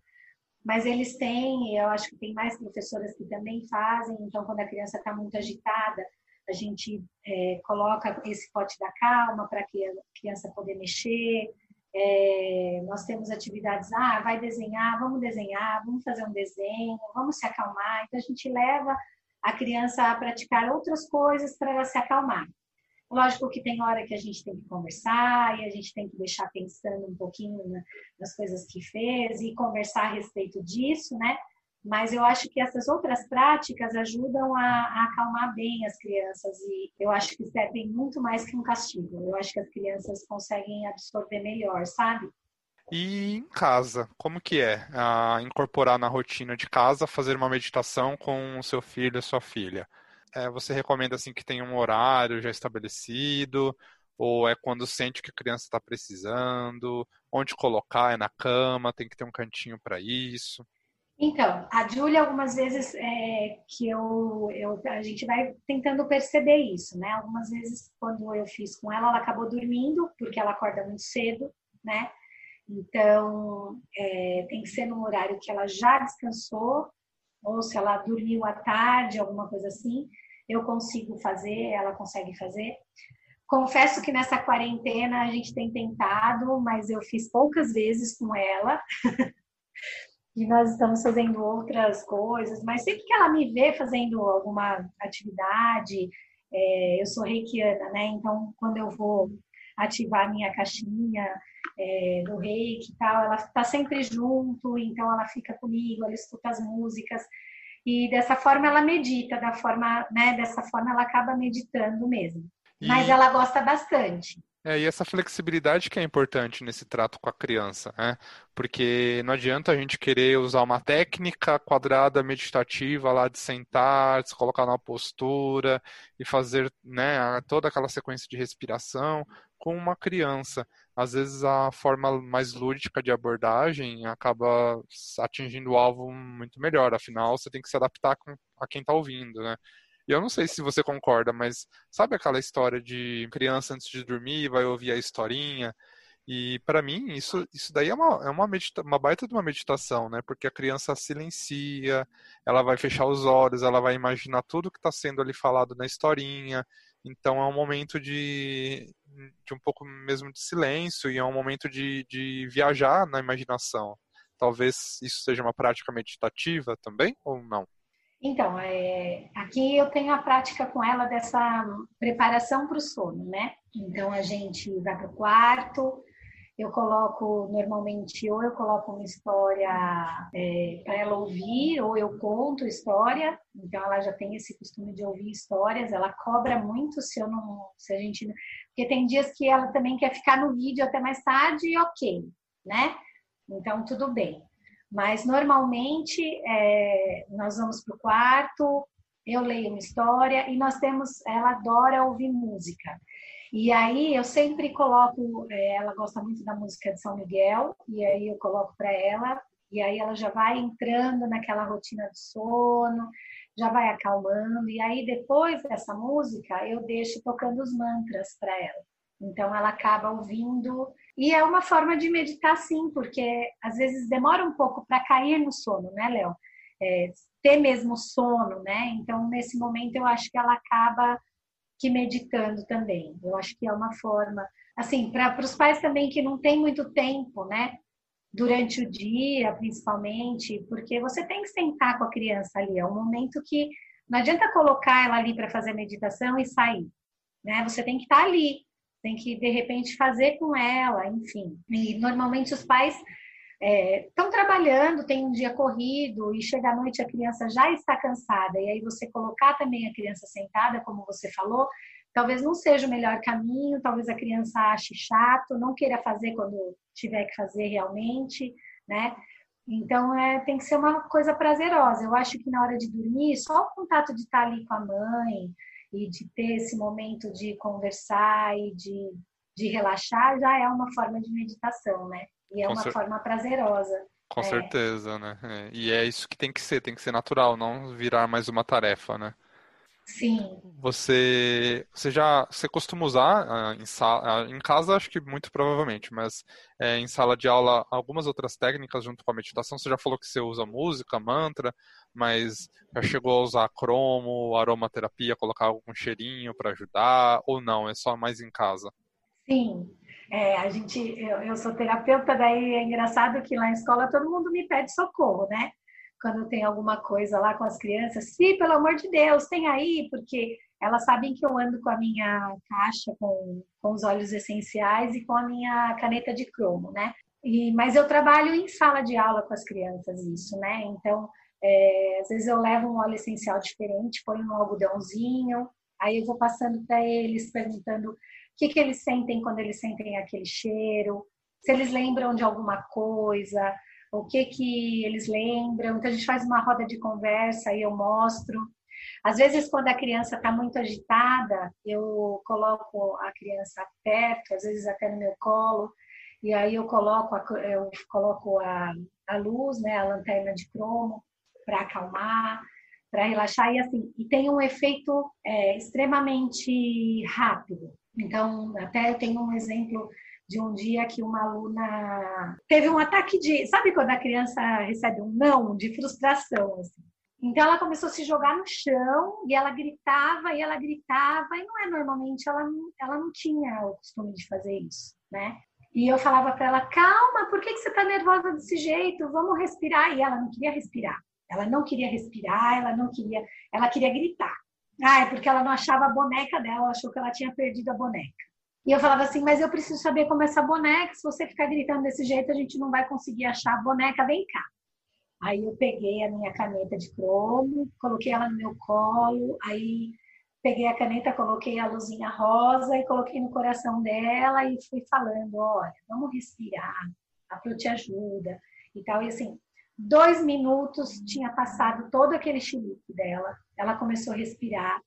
mas eles têm, eu acho que tem mais professoras que também fazem, então quando a criança está muito agitada, a gente é, coloca esse pote da calma para que a criança poder mexer. É, nós temos atividades, ah, vai desenhar, vamos desenhar, vamos fazer um desenho, vamos se acalmar. Então a gente leva a criança a praticar outras coisas para ela se acalmar. Lógico que tem hora que a gente tem que conversar e a gente tem que deixar pensando um pouquinho nas coisas que fez e conversar a respeito disso, né? Mas eu acho que essas outras práticas ajudam a, a, acalmar bem as crianças e eu acho que servem muito mais que um castigo. Eu acho que as crianças conseguem absorver melhor, sabe? E em casa, como que é a incorporar na rotina de casa fazer uma meditação com o seu filho sua filha? É, você recomenda assim que tenha um horário já estabelecido? Ou é quando sente que a criança está precisando? Onde colocar? É na cama? Tem que ter um cantinho para isso? Então, a Júlia, algumas vezes é, que eu, eu, a gente vai tentando perceber isso, né? Algumas vezes, quando eu fiz com ela, ela acabou dormindo, porque ela acorda muito cedo, né? Então, é, tem que ser num horário que ela já descansou, ou se ela dormiu à tarde, alguma coisa assim, eu consigo fazer, ela consegue fazer. Confesso que nessa quarentena a gente tem tentado, mas eu fiz poucas vezes com ela. e nós estamos fazendo outras coisas, mas sempre que ela me vê fazendo alguma atividade, é, eu sou reikiana, né? Então, quando eu vou ativar minha caixinha é, do reiki e tal, ela está sempre junto, então ela fica comigo, ela escuta as músicas e dessa forma ela medita, da forma, né? Dessa forma ela acaba meditando mesmo. E... Mas ela gosta bastante. É, e essa flexibilidade que é importante nesse trato com a criança, né? Porque não adianta a gente querer usar uma técnica quadrada meditativa lá de sentar, de se colocar na postura e fazer né, toda aquela sequência de respiração com uma criança. Às vezes a forma mais lúdica de abordagem acaba atingindo o alvo muito melhor, afinal você tem que se adaptar a quem está ouvindo, né? E eu não sei se você concorda, mas sabe aquela história de criança antes de dormir vai ouvir a historinha? E para mim, isso, isso daí é, uma, é uma, medita uma baita de uma meditação, né? Porque a criança silencia, ela vai fechar os olhos, ela vai imaginar tudo que está sendo ali falado na historinha. Então é um momento de, de um pouco mesmo de silêncio e é um momento de, de viajar na imaginação. Talvez isso seja uma prática meditativa também, ou não? Então, é, aqui eu tenho a prática com ela dessa preparação para o sono, né? Então a gente vai para o quarto, eu coloco normalmente ou eu coloco uma história é, para ela ouvir, ou eu conto história. Então ela já tem esse costume de ouvir histórias. Ela cobra muito se eu não, se a gente, porque tem dias que ela também quer ficar no vídeo até mais tarde e ok, né? Então tudo bem. Mas normalmente é, nós vamos para o quarto, eu leio uma história e nós temos, ela adora ouvir música. E aí eu sempre coloco, é, ela gosta muito da música de São Miguel, e aí eu coloco para ela, e aí ela já vai entrando naquela rotina do sono, já vai acalmando, e aí depois dessa música eu deixo tocando os mantras para ela. Então ela acaba ouvindo e é uma forma de meditar, sim, porque às vezes demora um pouco para cair no sono, né, Léo? É, ter mesmo sono, né? Então, nesse momento, eu acho que ela acaba que meditando também. Eu acho que é uma forma, assim, para os pais também que não tem muito tempo, né? Durante o dia, principalmente, porque você tem que sentar com a criança ali. É um momento que não adianta colocar ela ali para fazer meditação e sair, né? Você tem que estar tá ali tem que de repente fazer com ela, enfim. E normalmente os pais estão é, trabalhando, tem um dia corrido e chega à noite a criança já está cansada e aí você colocar também a criança sentada, como você falou, talvez não seja o melhor caminho, talvez a criança ache chato, não queira fazer quando tiver que fazer realmente, né? Então é, tem que ser uma coisa prazerosa. Eu acho que na hora de dormir, só o contato de estar ali com a mãe, e de ter esse momento de conversar e de, de relaxar já é uma forma de meditação, né? E é Com uma cer... forma prazerosa. Com é. certeza, né? É. E é isso que tem que ser, tem que ser natural, não virar mais uma tarefa, né? Sim. Você, você já você costuma usar uh, em, sala, uh, em casa, acho que muito provavelmente, mas é, em sala de aula algumas outras técnicas junto com a meditação. Você já falou que você usa música, mantra, mas já chegou a usar cromo, aromaterapia, colocar algum cheirinho para ajudar, ou não? É só mais em casa? Sim. É, a gente, eu, eu sou terapeuta, daí é engraçado que lá na escola todo mundo me pede socorro, né? Quando tem alguma coisa lá com as crianças, sim, pelo amor de Deus, tem aí, porque elas sabem que eu ando com a minha caixa com, com os óleos essenciais e com a minha caneta de cromo, né? E, mas eu trabalho em sala de aula com as crianças, isso, né? Então, É, às vezes eu levo um óleo essencial diferente, ponho um algodãozinho, aí eu vou passando para eles, perguntando o que, que eles sentem quando eles sentem aquele cheiro, se eles lembram de alguma coisa, o que que eles lembram. Então a gente faz uma roda de conversa e eu mostro. Às vezes, quando a criança está muito agitada, eu coloco a criança perto, às vezes até no meu colo, e aí eu coloco a, eu coloco a, a luz, né, a lanterna de cromo, para acalmar, para relaxar, e assim, e tem um efeito é, extremamente rápido. Então, até eu tenho um exemplo de um dia que uma aluna teve um ataque de. Sabe quando a criança recebe um não de frustração? Assim? Então ela começou a se jogar no chão e ela gritava e ela gritava, e não é normalmente, ela, ela não tinha o costume de fazer isso, né? E eu falava para ela: calma, por que, que você está nervosa desse jeito? Vamos respirar. E ela não queria respirar. Ela não queria respirar, ela não queria, ela queria gritar. Ah, é porque ela não achava a boneca dela, ela achou que ela tinha perdido a boneca. E eu falava assim, mas eu preciso saber como é essa boneca, se você ficar gritando desse jeito, a gente não vai conseguir achar a boneca, vem cá. Aí eu peguei a minha caneta de cromo, coloquei ela no meu colo, aí peguei a caneta, coloquei a luzinha rosa e coloquei no coração dela e fui falando, olha, vamos respirar, a Pro te ajuda e tal. E assim, dois minutos tinha passado todo aquele xilique dela, ela começou a respirar,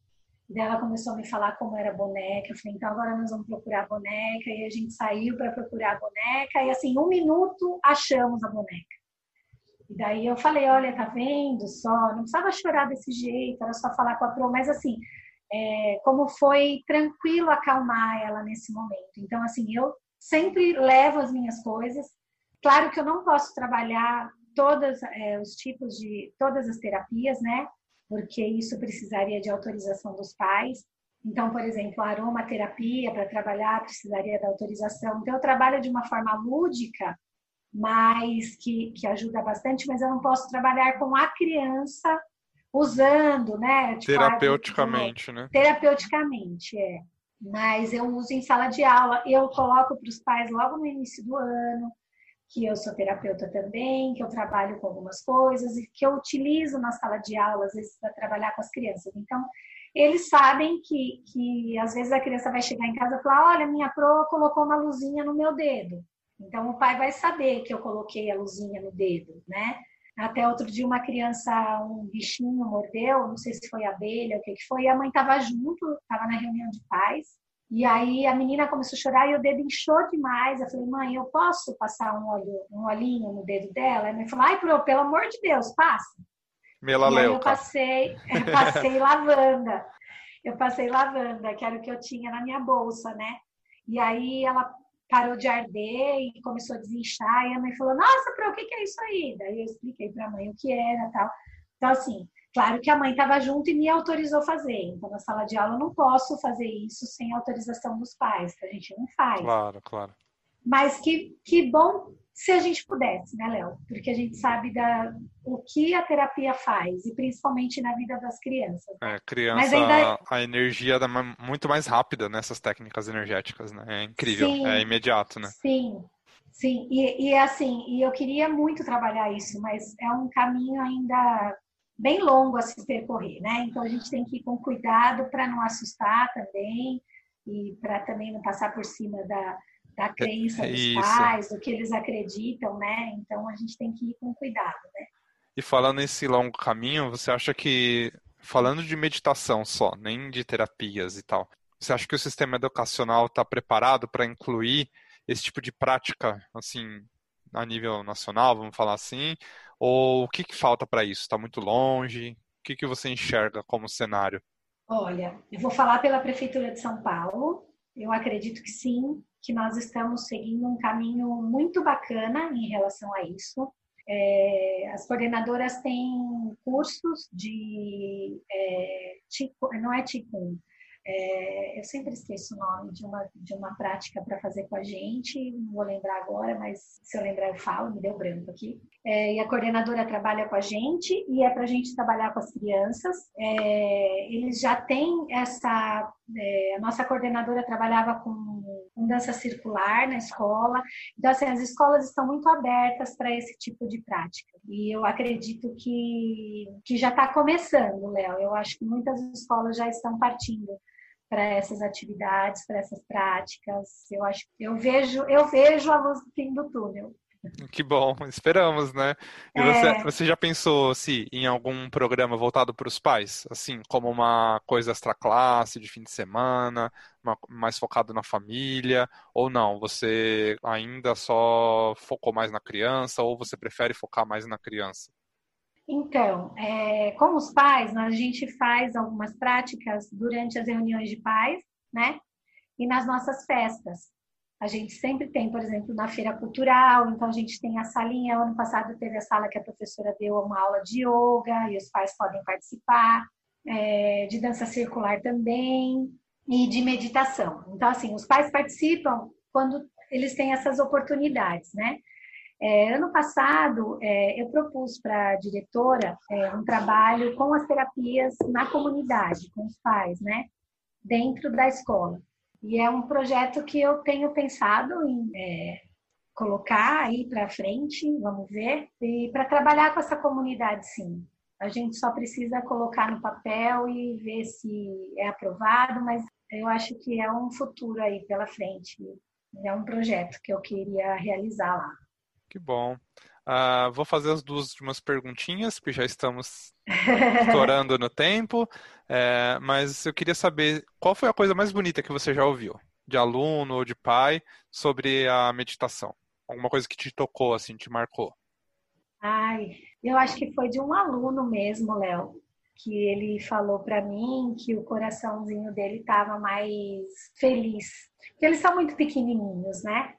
Daí ela começou a me falar como era boneca. Eu falei, então agora nós vamos procurar a boneca. E a gente saiu para procurar a boneca. E assim, um minuto achamos a boneca. E daí eu falei, olha, tá vendo só? Não precisava chorar desse jeito, era só falar com a Pro. Mas assim, é, como foi tranquilo acalmar ela nesse momento. Então, assim, eu sempre levo as minhas coisas. Claro que eu não posso trabalhar todos é, os tipos de, todas as terapias, né? Porque isso precisaria de autorização dos pais. Então, por exemplo, a aromaterapia para trabalhar precisaria da autorização. Então, eu trabalho de uma forma lúdica, mas que, que ajuda bastante, mas eu não posso trabalhar com a criança usando, né? Tipo, terapeuticamente, né? Terapeuticamente, é. Mas eu uso em sala de aula, eu coloco para os pais logo no início do ano, que eu sou terapeuta também, que eu trabalho com algumas coisas e que eu utilizo na sala de aula, às vezes, para trabalhar com as crianças. Então, eles sabem que, que às vezes a criança vai chegar em casa e falar: Olha, minha pro colocou uma luzinha no meu dedo. Então, o pai vai saber que eu coloquei a luzinha no dedo, né? Até outro dia, uma criança, um bichinho mordeu, não sei se foi abelha, o que, que foi, e a mãe estava junto, estava na reunião de pais, e aí a menina começou a chorar e o dedo inchou demais. Eu falei, mãe, eu posso passar um, olho, um olhinho no dedo dela? A mãe falou, ai, pro, pelo amor de Deus, passa. Melaleuca. E aí eu passei, eu passei lavanda. Eu passei lavanda, que era o que eu tinha na minha bolsa, né? E aí ela parou de arder e começou a desinchar. E a mãe falou, nossa, Pro, o que, que é isso aí? Daí eu expliquei para a mãe o que era tal. Então, assim, Claro que a mãe estava junto e me autorizou a fazer. Então, na sala de aula, eu não posso fazer isso sem autorização dos pais, que a gente não faz. Claro, claro. Mas que, que bom se a gente pudesse, né, Léo? Porque a gente sabe da, o que a terapia faz, e principalmente na vida das crianças. É, criança, ainda... a energia é muito mais rápida nessas técnicas energéticas, né? É incrível, sim, é imediato, né? Sim, sim. E, e assim, e eu queria muito trabalhar isso, mas é um caminho ainda bem longo a se percorrer, né? Então a gente tem que ir com cuidado para não assustar também e para também não passar por cima da, da é, crença dos Isso. pais, do que eles acreditam, né? Então a gente tem que ir com cuidado, né? E falando nesse longo caminho, você acha que falando de meditação só, nem de terapias e tal, você acha que o sistema educacional está preparado para incluir esse tipo de prática, assim, a nível nacional, vamos falar assim, ou o que, que falta para isso? Está muito longe? O que, que você enxerga como cenário? Olha, eu vou falar pela Prefeitura de São Paulo. Eu acredito que sim, que nós estamos seguindo um caminho muito bacana em relação a isso. É, as coordenadoras têm cursos de. É, não é TICUM, é, eu sempre esqueço o nome de uma, de uma prática para fazer com a gente, não vou lembrar agora, mas se eu lembrar eu falo, me deu branco aqui. É, e a coordenadora trabalha com a gente e é para a gente trabalhar com as crianças. É, eles já têm essa. É, a nossa coordenadora trabalhava com com dança circular na escola. Então, assim, as escolas estão muito abertas para esse tipo de prática. E eu acredito que, que já está começando, Léo. Eu acho que muitas escolas já estão partindo para essas atividades, para essas práticas. Eu acho, eu vejo, eu vejo a luz do fim do túnel. Que bom, esperamos, né? E é... você, você já pensou se em algum programa voltado para os pais, assim, como uma coisa extra classe de fim de semana, uma, mais focado na família, ou não? Você ainda só focou mais na criança, ou você prefere focar mais na criança? Então, é, com os pais, a gente faz algumas práticas durante as reuniões de pais, né? E nas nossas festas. A gente sempre tem, por exemplo, na feira cultural, então a gente tem a salinha. Ano passado teve a sala que a professora deu uma aula de yoga e os pais podem participar, é, de dança circular também e de meditação. Então, assim, os pais participam quando eles têm essas oportunidades, né? É, ano passado, é, eu propus para a diretora é, um trabalho com as terapias na comunidade, com os pais, né? Dentro da escola. E é um projeto que eu tenho pensado em é, colocar aí para frente, vamos ver, e para trabalhar com essa comunidade, sim. A gente só precisa colocar no papel e ver se é aprovado, mas eu acho que é um futuro aí pela frente. É um projeto que eu queria realizar lá. Que bom. Uh, vou fazer as duas últimas perguntinhas, porque já estamos estourando no tempo. É, mas eu queria saber qual foi a coisa mais bonita que você já ouviu, de aluno ou de pai, sobre a meditação? Alguma coisa que te tocou, assim, te marcou? Ai, eu acho que foi de um aluno mesmo, Léo, que ele falou para mim que o coraçãozinho dele estava mais feliz. Porque eles são muito pequenininhos, né?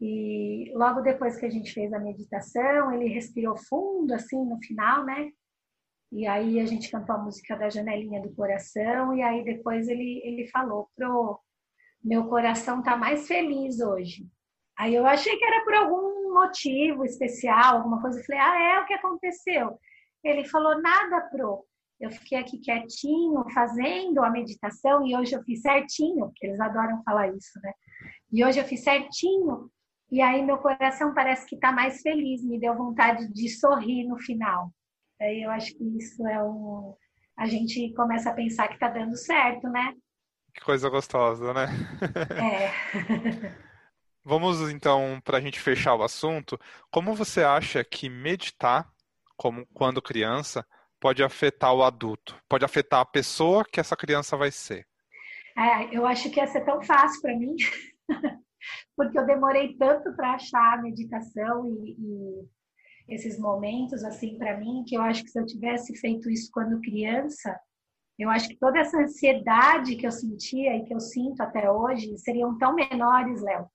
E logo depois que a gente fez a meditação, ele respirou fundo, assim, no final, né? E aí a gente cantou a música da Janelinha do Coração, e aí depois ele, ele falou pro meu coração tá mais feliz hoje. Aí eu achei que era por algum motivo especial, alguma coisa. Eu falei, ah, é o que aconteceu? Ele falou, nada, pro. Eu fiquei aqui quietinho, fazendo a meditação, e hoje eu fiz certinho, porque eles adoram falar isso, né? E hoje eu fiz certinho, e aí meu coração parece que está mais feliz, me deu vontade de sorrir no final. Aí eu acho que isso é um. A gente começa a pensar que está dando certo, né? Que coisa gostosa, né? É. Vamos então, para a gente fechar o assunto, como você acha que meditar, como quando criança, pode afetar o adulto? Pode afetar a pessoa que essa criança vai ser? É, eu acho que ia ser tão fácil para mim. porque eu demorei tanto para achar a meditação e, e, esses momentos assim para mim que eu acho que se eu tivesse feito isso quando criança, eu acho que toda essa ansiedade que eu sentia e que eu sinto até hoje seriam tão menores, Léo.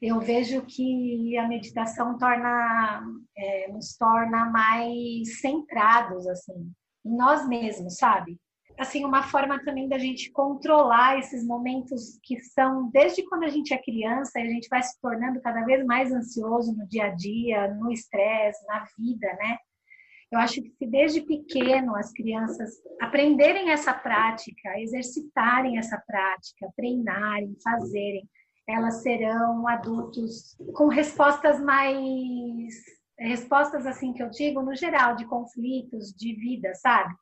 Eu vejo que a meditação torna, é, nos torna mais centrados assim em nós mesmos, sabe? Assim uma forma também da gente controlar esses momentos que são desde quando a gente é criança e a gente vai se tornando cada vez mais ansioso no dia a dia, no estresse, na vida, né? Eu acho que se desde pequeno as crianças aprenderem essa prática, exercitarem essa prática, treinarem, fazerem, elas serão adultos com respostas mais respostas assim que eu digo no geral de conflitos de vida, sabe?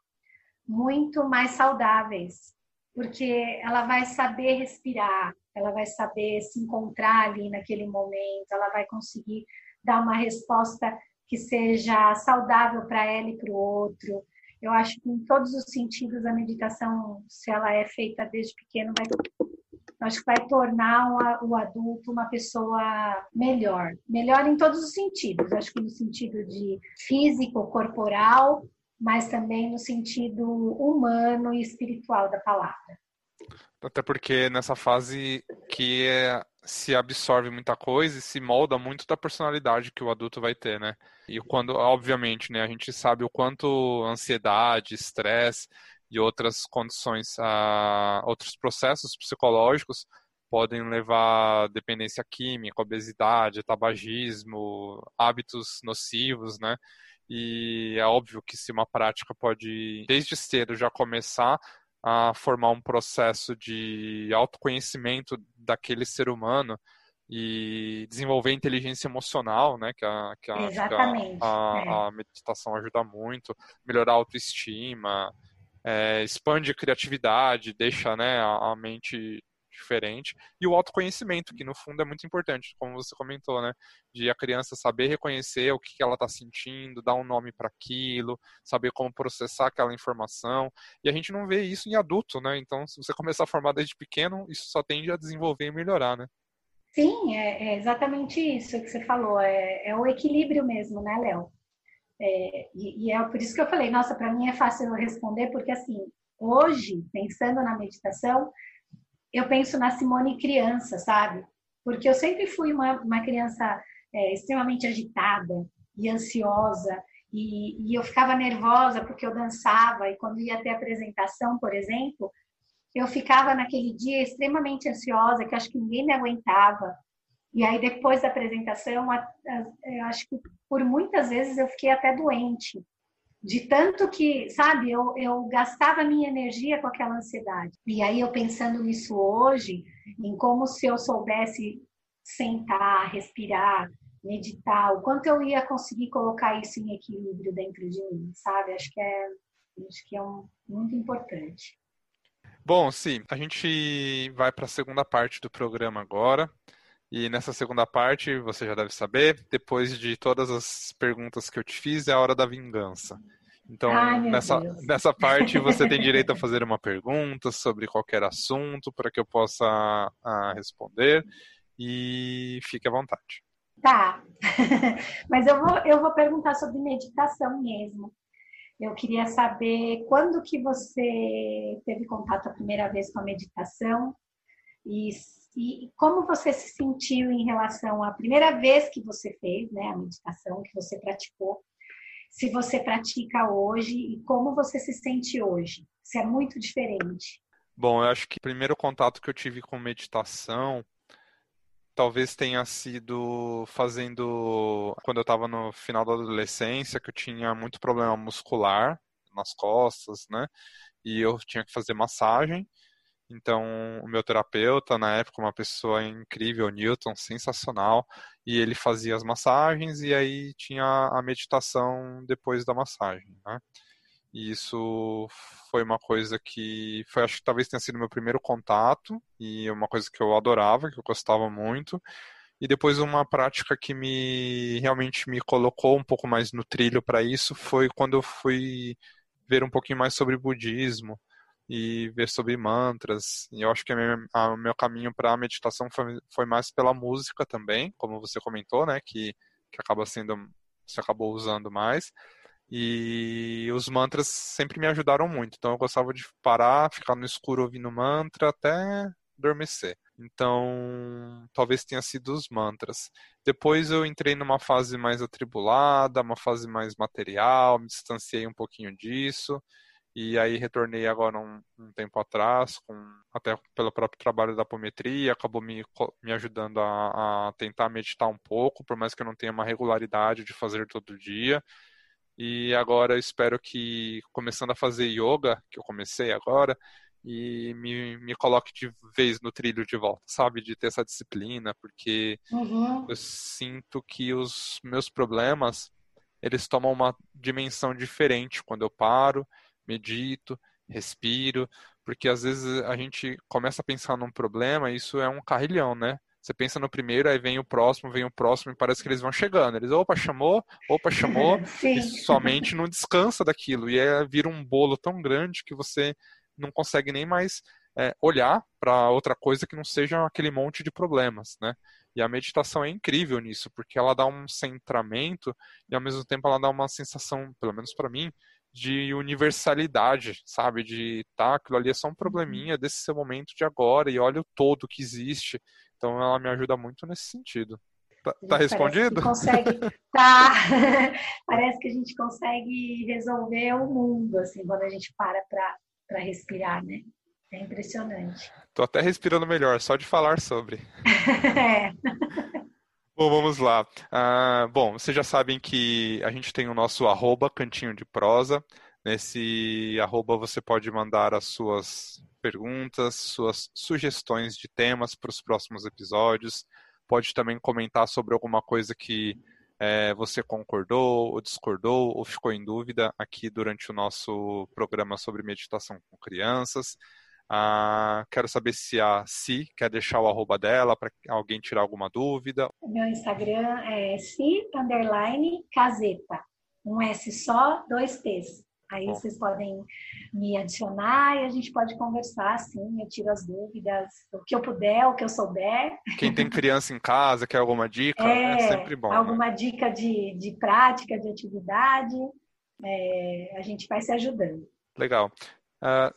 Muito mais saudáveis, porque ela vai saber respirar, ela vai saber se encontrar ali naquele momento, ela vai conseguir dar uma resposta que seja saudável para ela e para o outro. Eu acho que em todos os sentidos a meditação, se ela é feita desde pequeno, vai, acho que vai tornar o adulto uma pessoa melhor, melhor em todos os sentidos. Acho que no sentido de físico, corporal, mas também no sentido humano e espiritual da palavra. Até porque nessa fase que é, se absorve muita coisa e se molda muito da personalidade que o adulto vai ter, né? E quando, obviamente, né, a gente sabe o quanto ansiedade, estresse e outras condições, a, outros processos psicológicos podem levar a dependência química, obesidade, tabagismo, hábitos nocivos, né? E é óbvio que se uma prática pode, desde cedo, já começar a formar um processo de autoconhecimento daquele ser humano e desenvolver inteligência emocional, né? Que a, que a, que a, é. a, meditação ajuda muito, melhorar a autoestima, é, expande a criatividade, deixa né, a, a, mente diferente. E o autoconhecimento, que no fundo é muito importante, como você comentou, né? De a criança saber reconhecer o que ela está sentindo, dar um nome para aquilo, saber como processar aquela informação. E a gente não vê isso em adulto, né? Então, se você começar a formar desde pequeno, isso só tende a desenvolver e melhorar, né? Sim, é, é exatamente isso que você falou. É, é o equilíbrio mesmo, né, Léo? É, e, e, é por isso que eu falei, nossa, para mim é fácil responder, porque assim, hoje, pensando na meditação, eu penso na Simone criança, sabe? Porque eu sempre fui uma, uma criança é, extremamente agitada e ansiosa, e, e, eu ficava nervosa porque eu dançava, e quando ia ter apresentação, por exemplo, eu ficava naquele dia extremamente ansiosa, que acho que ninguém me aguentava. E aí, depois da apresentação, acho que por muitas vezes eu fiquei até doente. De tanto que, sabe, eu, eu gastava minha energia com aquela ansiedade. E aí, eu pensando nisso hoje, em como se eu soubesse sentar, respirar, meditar, o quanto eu ia conseguir colocar isso em equilíbrio dentro de mim, sabe? Acho que é, acho que é um, muito importante. Bom, sim, a gente vai para a segunda parte do programa agora. E nessa segunda parte, você já deve saber, depois de todas as perguntas que eu te fiz, é a hora da vingança. Então, Ai, nessa, nessa parte, você tem direito a fazer uma pergunta sobre qualquer assunto para que eu possa a, responder. E fique à vontade. Tá. Mas eu vou, eu vou perguntar sobre meditação mesmo. Eu queria saber quando que você teve contato a primeira vez com a meditação e, e como você se sentiu em relação à primeira vez que você fez, né, a meditação que você praticou, se você pratica hoje e como você se sente hoje, se é muito diferente. Bom, eu acho que o primeiro contato que eu tive com meditação talvez tenha sido fazendo quando eu estava no final da adolescência, que eu tinha muito problema muscular nas costas, né? E eu tinha que fazer massagem. Então, o meu terapeuta, na época, uma pessoa incrível, Newton, sensacional, e ele fazia as massagens e aí tinha a meditação depois da massagem, né? E isso foi uma coisa que foi, acho que talvez tenha sido meu primeiro contato e uma coisa que eu adorava, que eu gostava muito. E depois uma prática que me realmente me colocou um pouco mais no trilho para isso foi quando eu fui ver um pouquinho mais sobre budismo e ver sobre mantras. E eu acho que o meu caminho para a meditação foi, foi mais pela música também, como você comentou, né, que, que acaba sendo você acabou usando mais. E os mantras sempre me ajudaram muito. Então eu gostava de parar, ficar no escuro ouvindo mantra até adormecer. Então, talvez tenha sido os mantras. Depois eu entrei numa fase mais atribulada, uma fase mais material, me distanciei um pouquinho disso. E aí retornei agora um, um tempo atrás, com, até pelo próprio trabalho da apometria, acabou me, me ajudando a, a tentar meditar um pouco, por mais que eu não tenha uma regularidade de fazer todo dia. E agora espero que, começando a fazer yoga, que eu comecei agora, e me, me coloque de vez no trilho de volta, sabe? De ter essa disciplina, porque uhum. eu sinto que os meus problemas, eles tomam uma dimensão diferente quando eu paro, medito, respiro, porque às vezes a gente começa a pensar num problema e isso é um carrilhão, né? Você pensa no primeiro, aí vem o próximo, vem o próximo, e parece que eles vão chegando. Eles, opa, chamou, opa, chamou, e somente não descansa daquilo. E é, vira um bolo tão grande que você não consegue nem mais é, olhar para outra coisa que não seja aquele monte de problemas, né? E a meditação é incrível nisso, porque ela dá um centramento e ao mesmo tempo ela dá uma sensação, pelo menos para mim, de universalidade, sabe? De tá, aquilo ali é só um uhum. probleminha desse seu momento de agora e olha o todo que existe. Então ela me ajuda muito nesse sentido. Tá, tá respondido? Consegue, tá. Parece que a gente consegue resolver o mundo, assim, quando a gente para para respirar, né? É impressionante. Tô até respirando melhor, só de falar sobre. é. Bom, vamos lá. Uh, bom, vocês já sabem que a gente tem o nosso arroba, cantinho de prosa. Nesse arroba você pode mandar as suas perguntas, suas sugestões de temas para os próximos episódios. Pode também comentar sobre alguma coisa que é, você concordou ou discordou ou ficou em dúvida aqui durante o nosso programa sobre meditação com crianças. Ah, quero saber se a Si quer deixar o arroba dela para alguém tirar alguma dúvida. Meu Instagram é Si underline caseta. Um S só, dois T's. Aí Bom. vocês podem me adicionar e a gente pode conversar, sim, eu tiro as dúvidas, o que eu puder, o que eu souber. Quem tem criança em casa, quer alguma dica, é, é sempre bom. Né? Alguma né? dica de, de prática, de atividade, é, a gente vai se ajudando. Legal. Uh,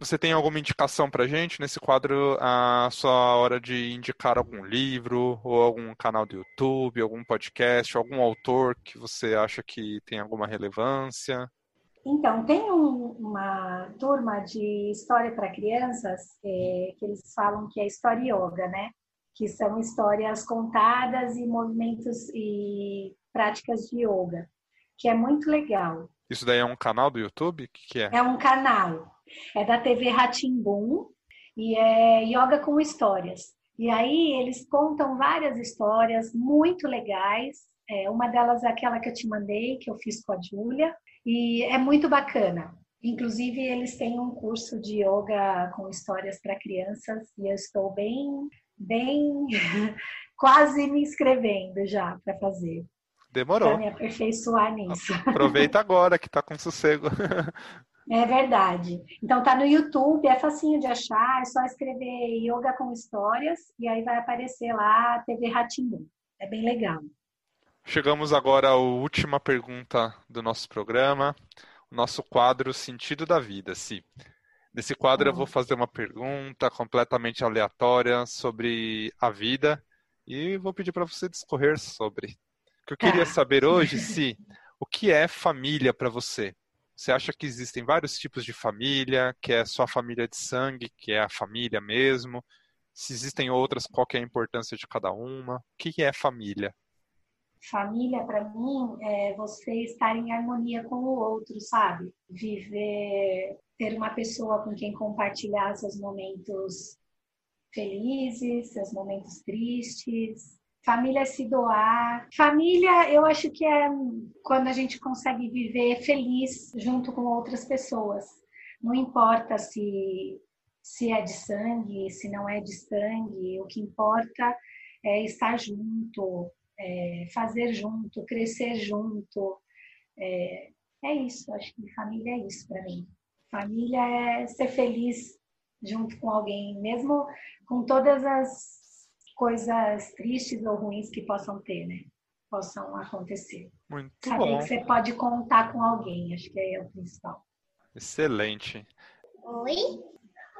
você tem alguma indicação para gente nesse quadro? A sua hora de indicar algum livro ou algum canal do YouTube, algum podcast, algum autor que você acha que tem alguma relevância? Então, tem um, uma turma de história para crianças é, que eles falam que é história yoga, né? Que são histórias contadas e movimentos e práticas de yoga, que é muito legal. Isso daí é um canal do YouTube? O que, que é? É um canal. É da TV Ratimbum e é yoga com histórias. E aí eles contam várias histórias muito legais. É, uma delas é aquela que eu te mandei, que eu fiz com a Júlia, e é muito bacana. Inclusive, eles têm um curso de yoga com histórias para crianças e eu estou bem, bem, quase me inscrevendo já para fazer. Demorou. Para me aperfeiçoar nisso. Aproveita agora que está com sossego. É verdade. Então tá no YouTube, é facinho de achar, é só escrever yoga com histórias e aí vai aparecer lá a TV Ratimbu. É bem legal. Chegamos agora à última pergunta do nosso programa, o nosso quadro Sentido da Vida. Si. Nesse quadro eu vou fazer uma pergunta completamente aleatória sobre a vida e vou pedir para você discorrer sobre. O que eu queria tá. saber hoje, Si, o que é família para você? Você acha que existem vários tipos de família, que é só a família de sangue, que é a família mesmo? Se existem outras, qual é a importância de cada uma? O que é família? Família, para mim, é você estar em harmonia com o outro, sabe? Viver, ter uma pessoa com quem compartilhar seus momentos felizes, seus momentos tristes. Família é se doar. Família, eu acho que é quando a gente consegue viver feliz junto com outras pessoas. Não importa se se é de sangue, se não é de sangue, o que importa é estar junto, é, fazer junto, crescer junto. É, é isso, acho que família é isso para mim. Família é ser feliz junto com alguém, mesmo com todas as coisas tristes ou ruins que possam ter, né? Possam acontecer. Muito Saber bom. que você pode contar com alguém, acho que é o principal. Excelente. Oi?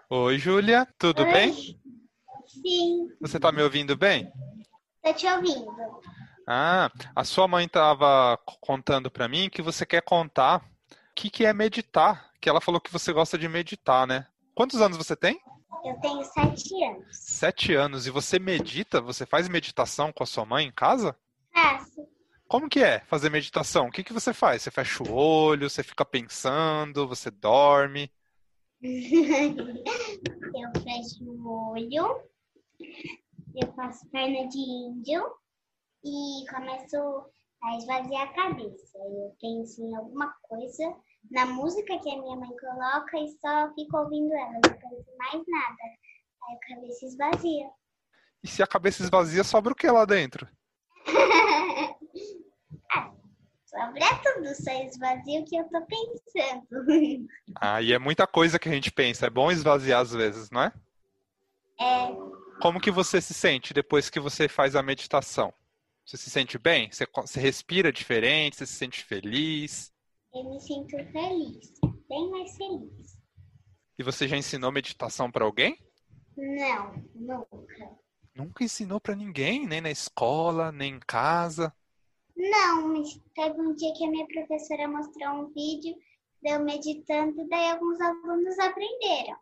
Oi, Júlia, tudo Oi. bem? Sim, Você está me ouvindo bem? tô te ouvindo. Ah, a sua mãe estava contando para mim que você quer contar o que, que é meditar. Que ela falou que você gosta de meditar, né? Quantos anos você tem? Eu tenho sete anos. Sete anos. E você medita? Você faz meditação com a sua mãe em casa? Faço. Como que é fazer meditação? O que, que você faz? Você fecha o olho, você fica pensando, você dorme? eu fecho o olho, eu faço perna de índio e começo a esvaziar a cabeça. Eu penso em alguma coisa, na música que a minha mãe coloca e só fico ouvindo ela, não penso mais nada. Aí a cabeça esvazia. E se a cabeça esvazia, sobra o que lá dentro? ah, sobra tudo, só esvazia o que eu tô pensando. Ah, e é muita coisa que a gente pensa. É bom esvaziar às vezes, não é? É, Como que você se sente depois que você faz a meditação? Você se sente bem? Você, você respira diferente? Você se sente feliz? Eu me sinto feliz, bem mais feliz. E você já ensinou meditação para alguém? Não, nunca. Nunca ensinou para ninguém, nem na escola, nem em casa. Não, mas teve um dia que a minha professora mostrou um vídeo de eu meditando, daí alguns alunos aprenderam.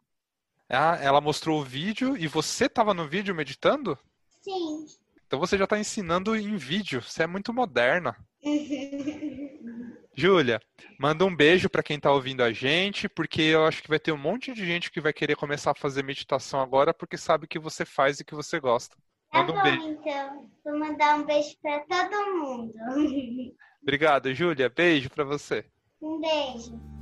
Ah, ela mostrou o vídeo e você estava no vídeo meditando? Sim. Então você já está ensinando em vídeo. Você é muito moderna. Júlia, manda um beijo para quem está ouvindo a gente, porque eu acho que vai ter um monte de gente que vai querer começar a fazer meditação agora porque sabe que você faz e que você gosta. Tá manda um bom, beijo. então. Vou mandar um beijo para todo mundo. Obrigado, Júlia. Beijo para você. Um beijo.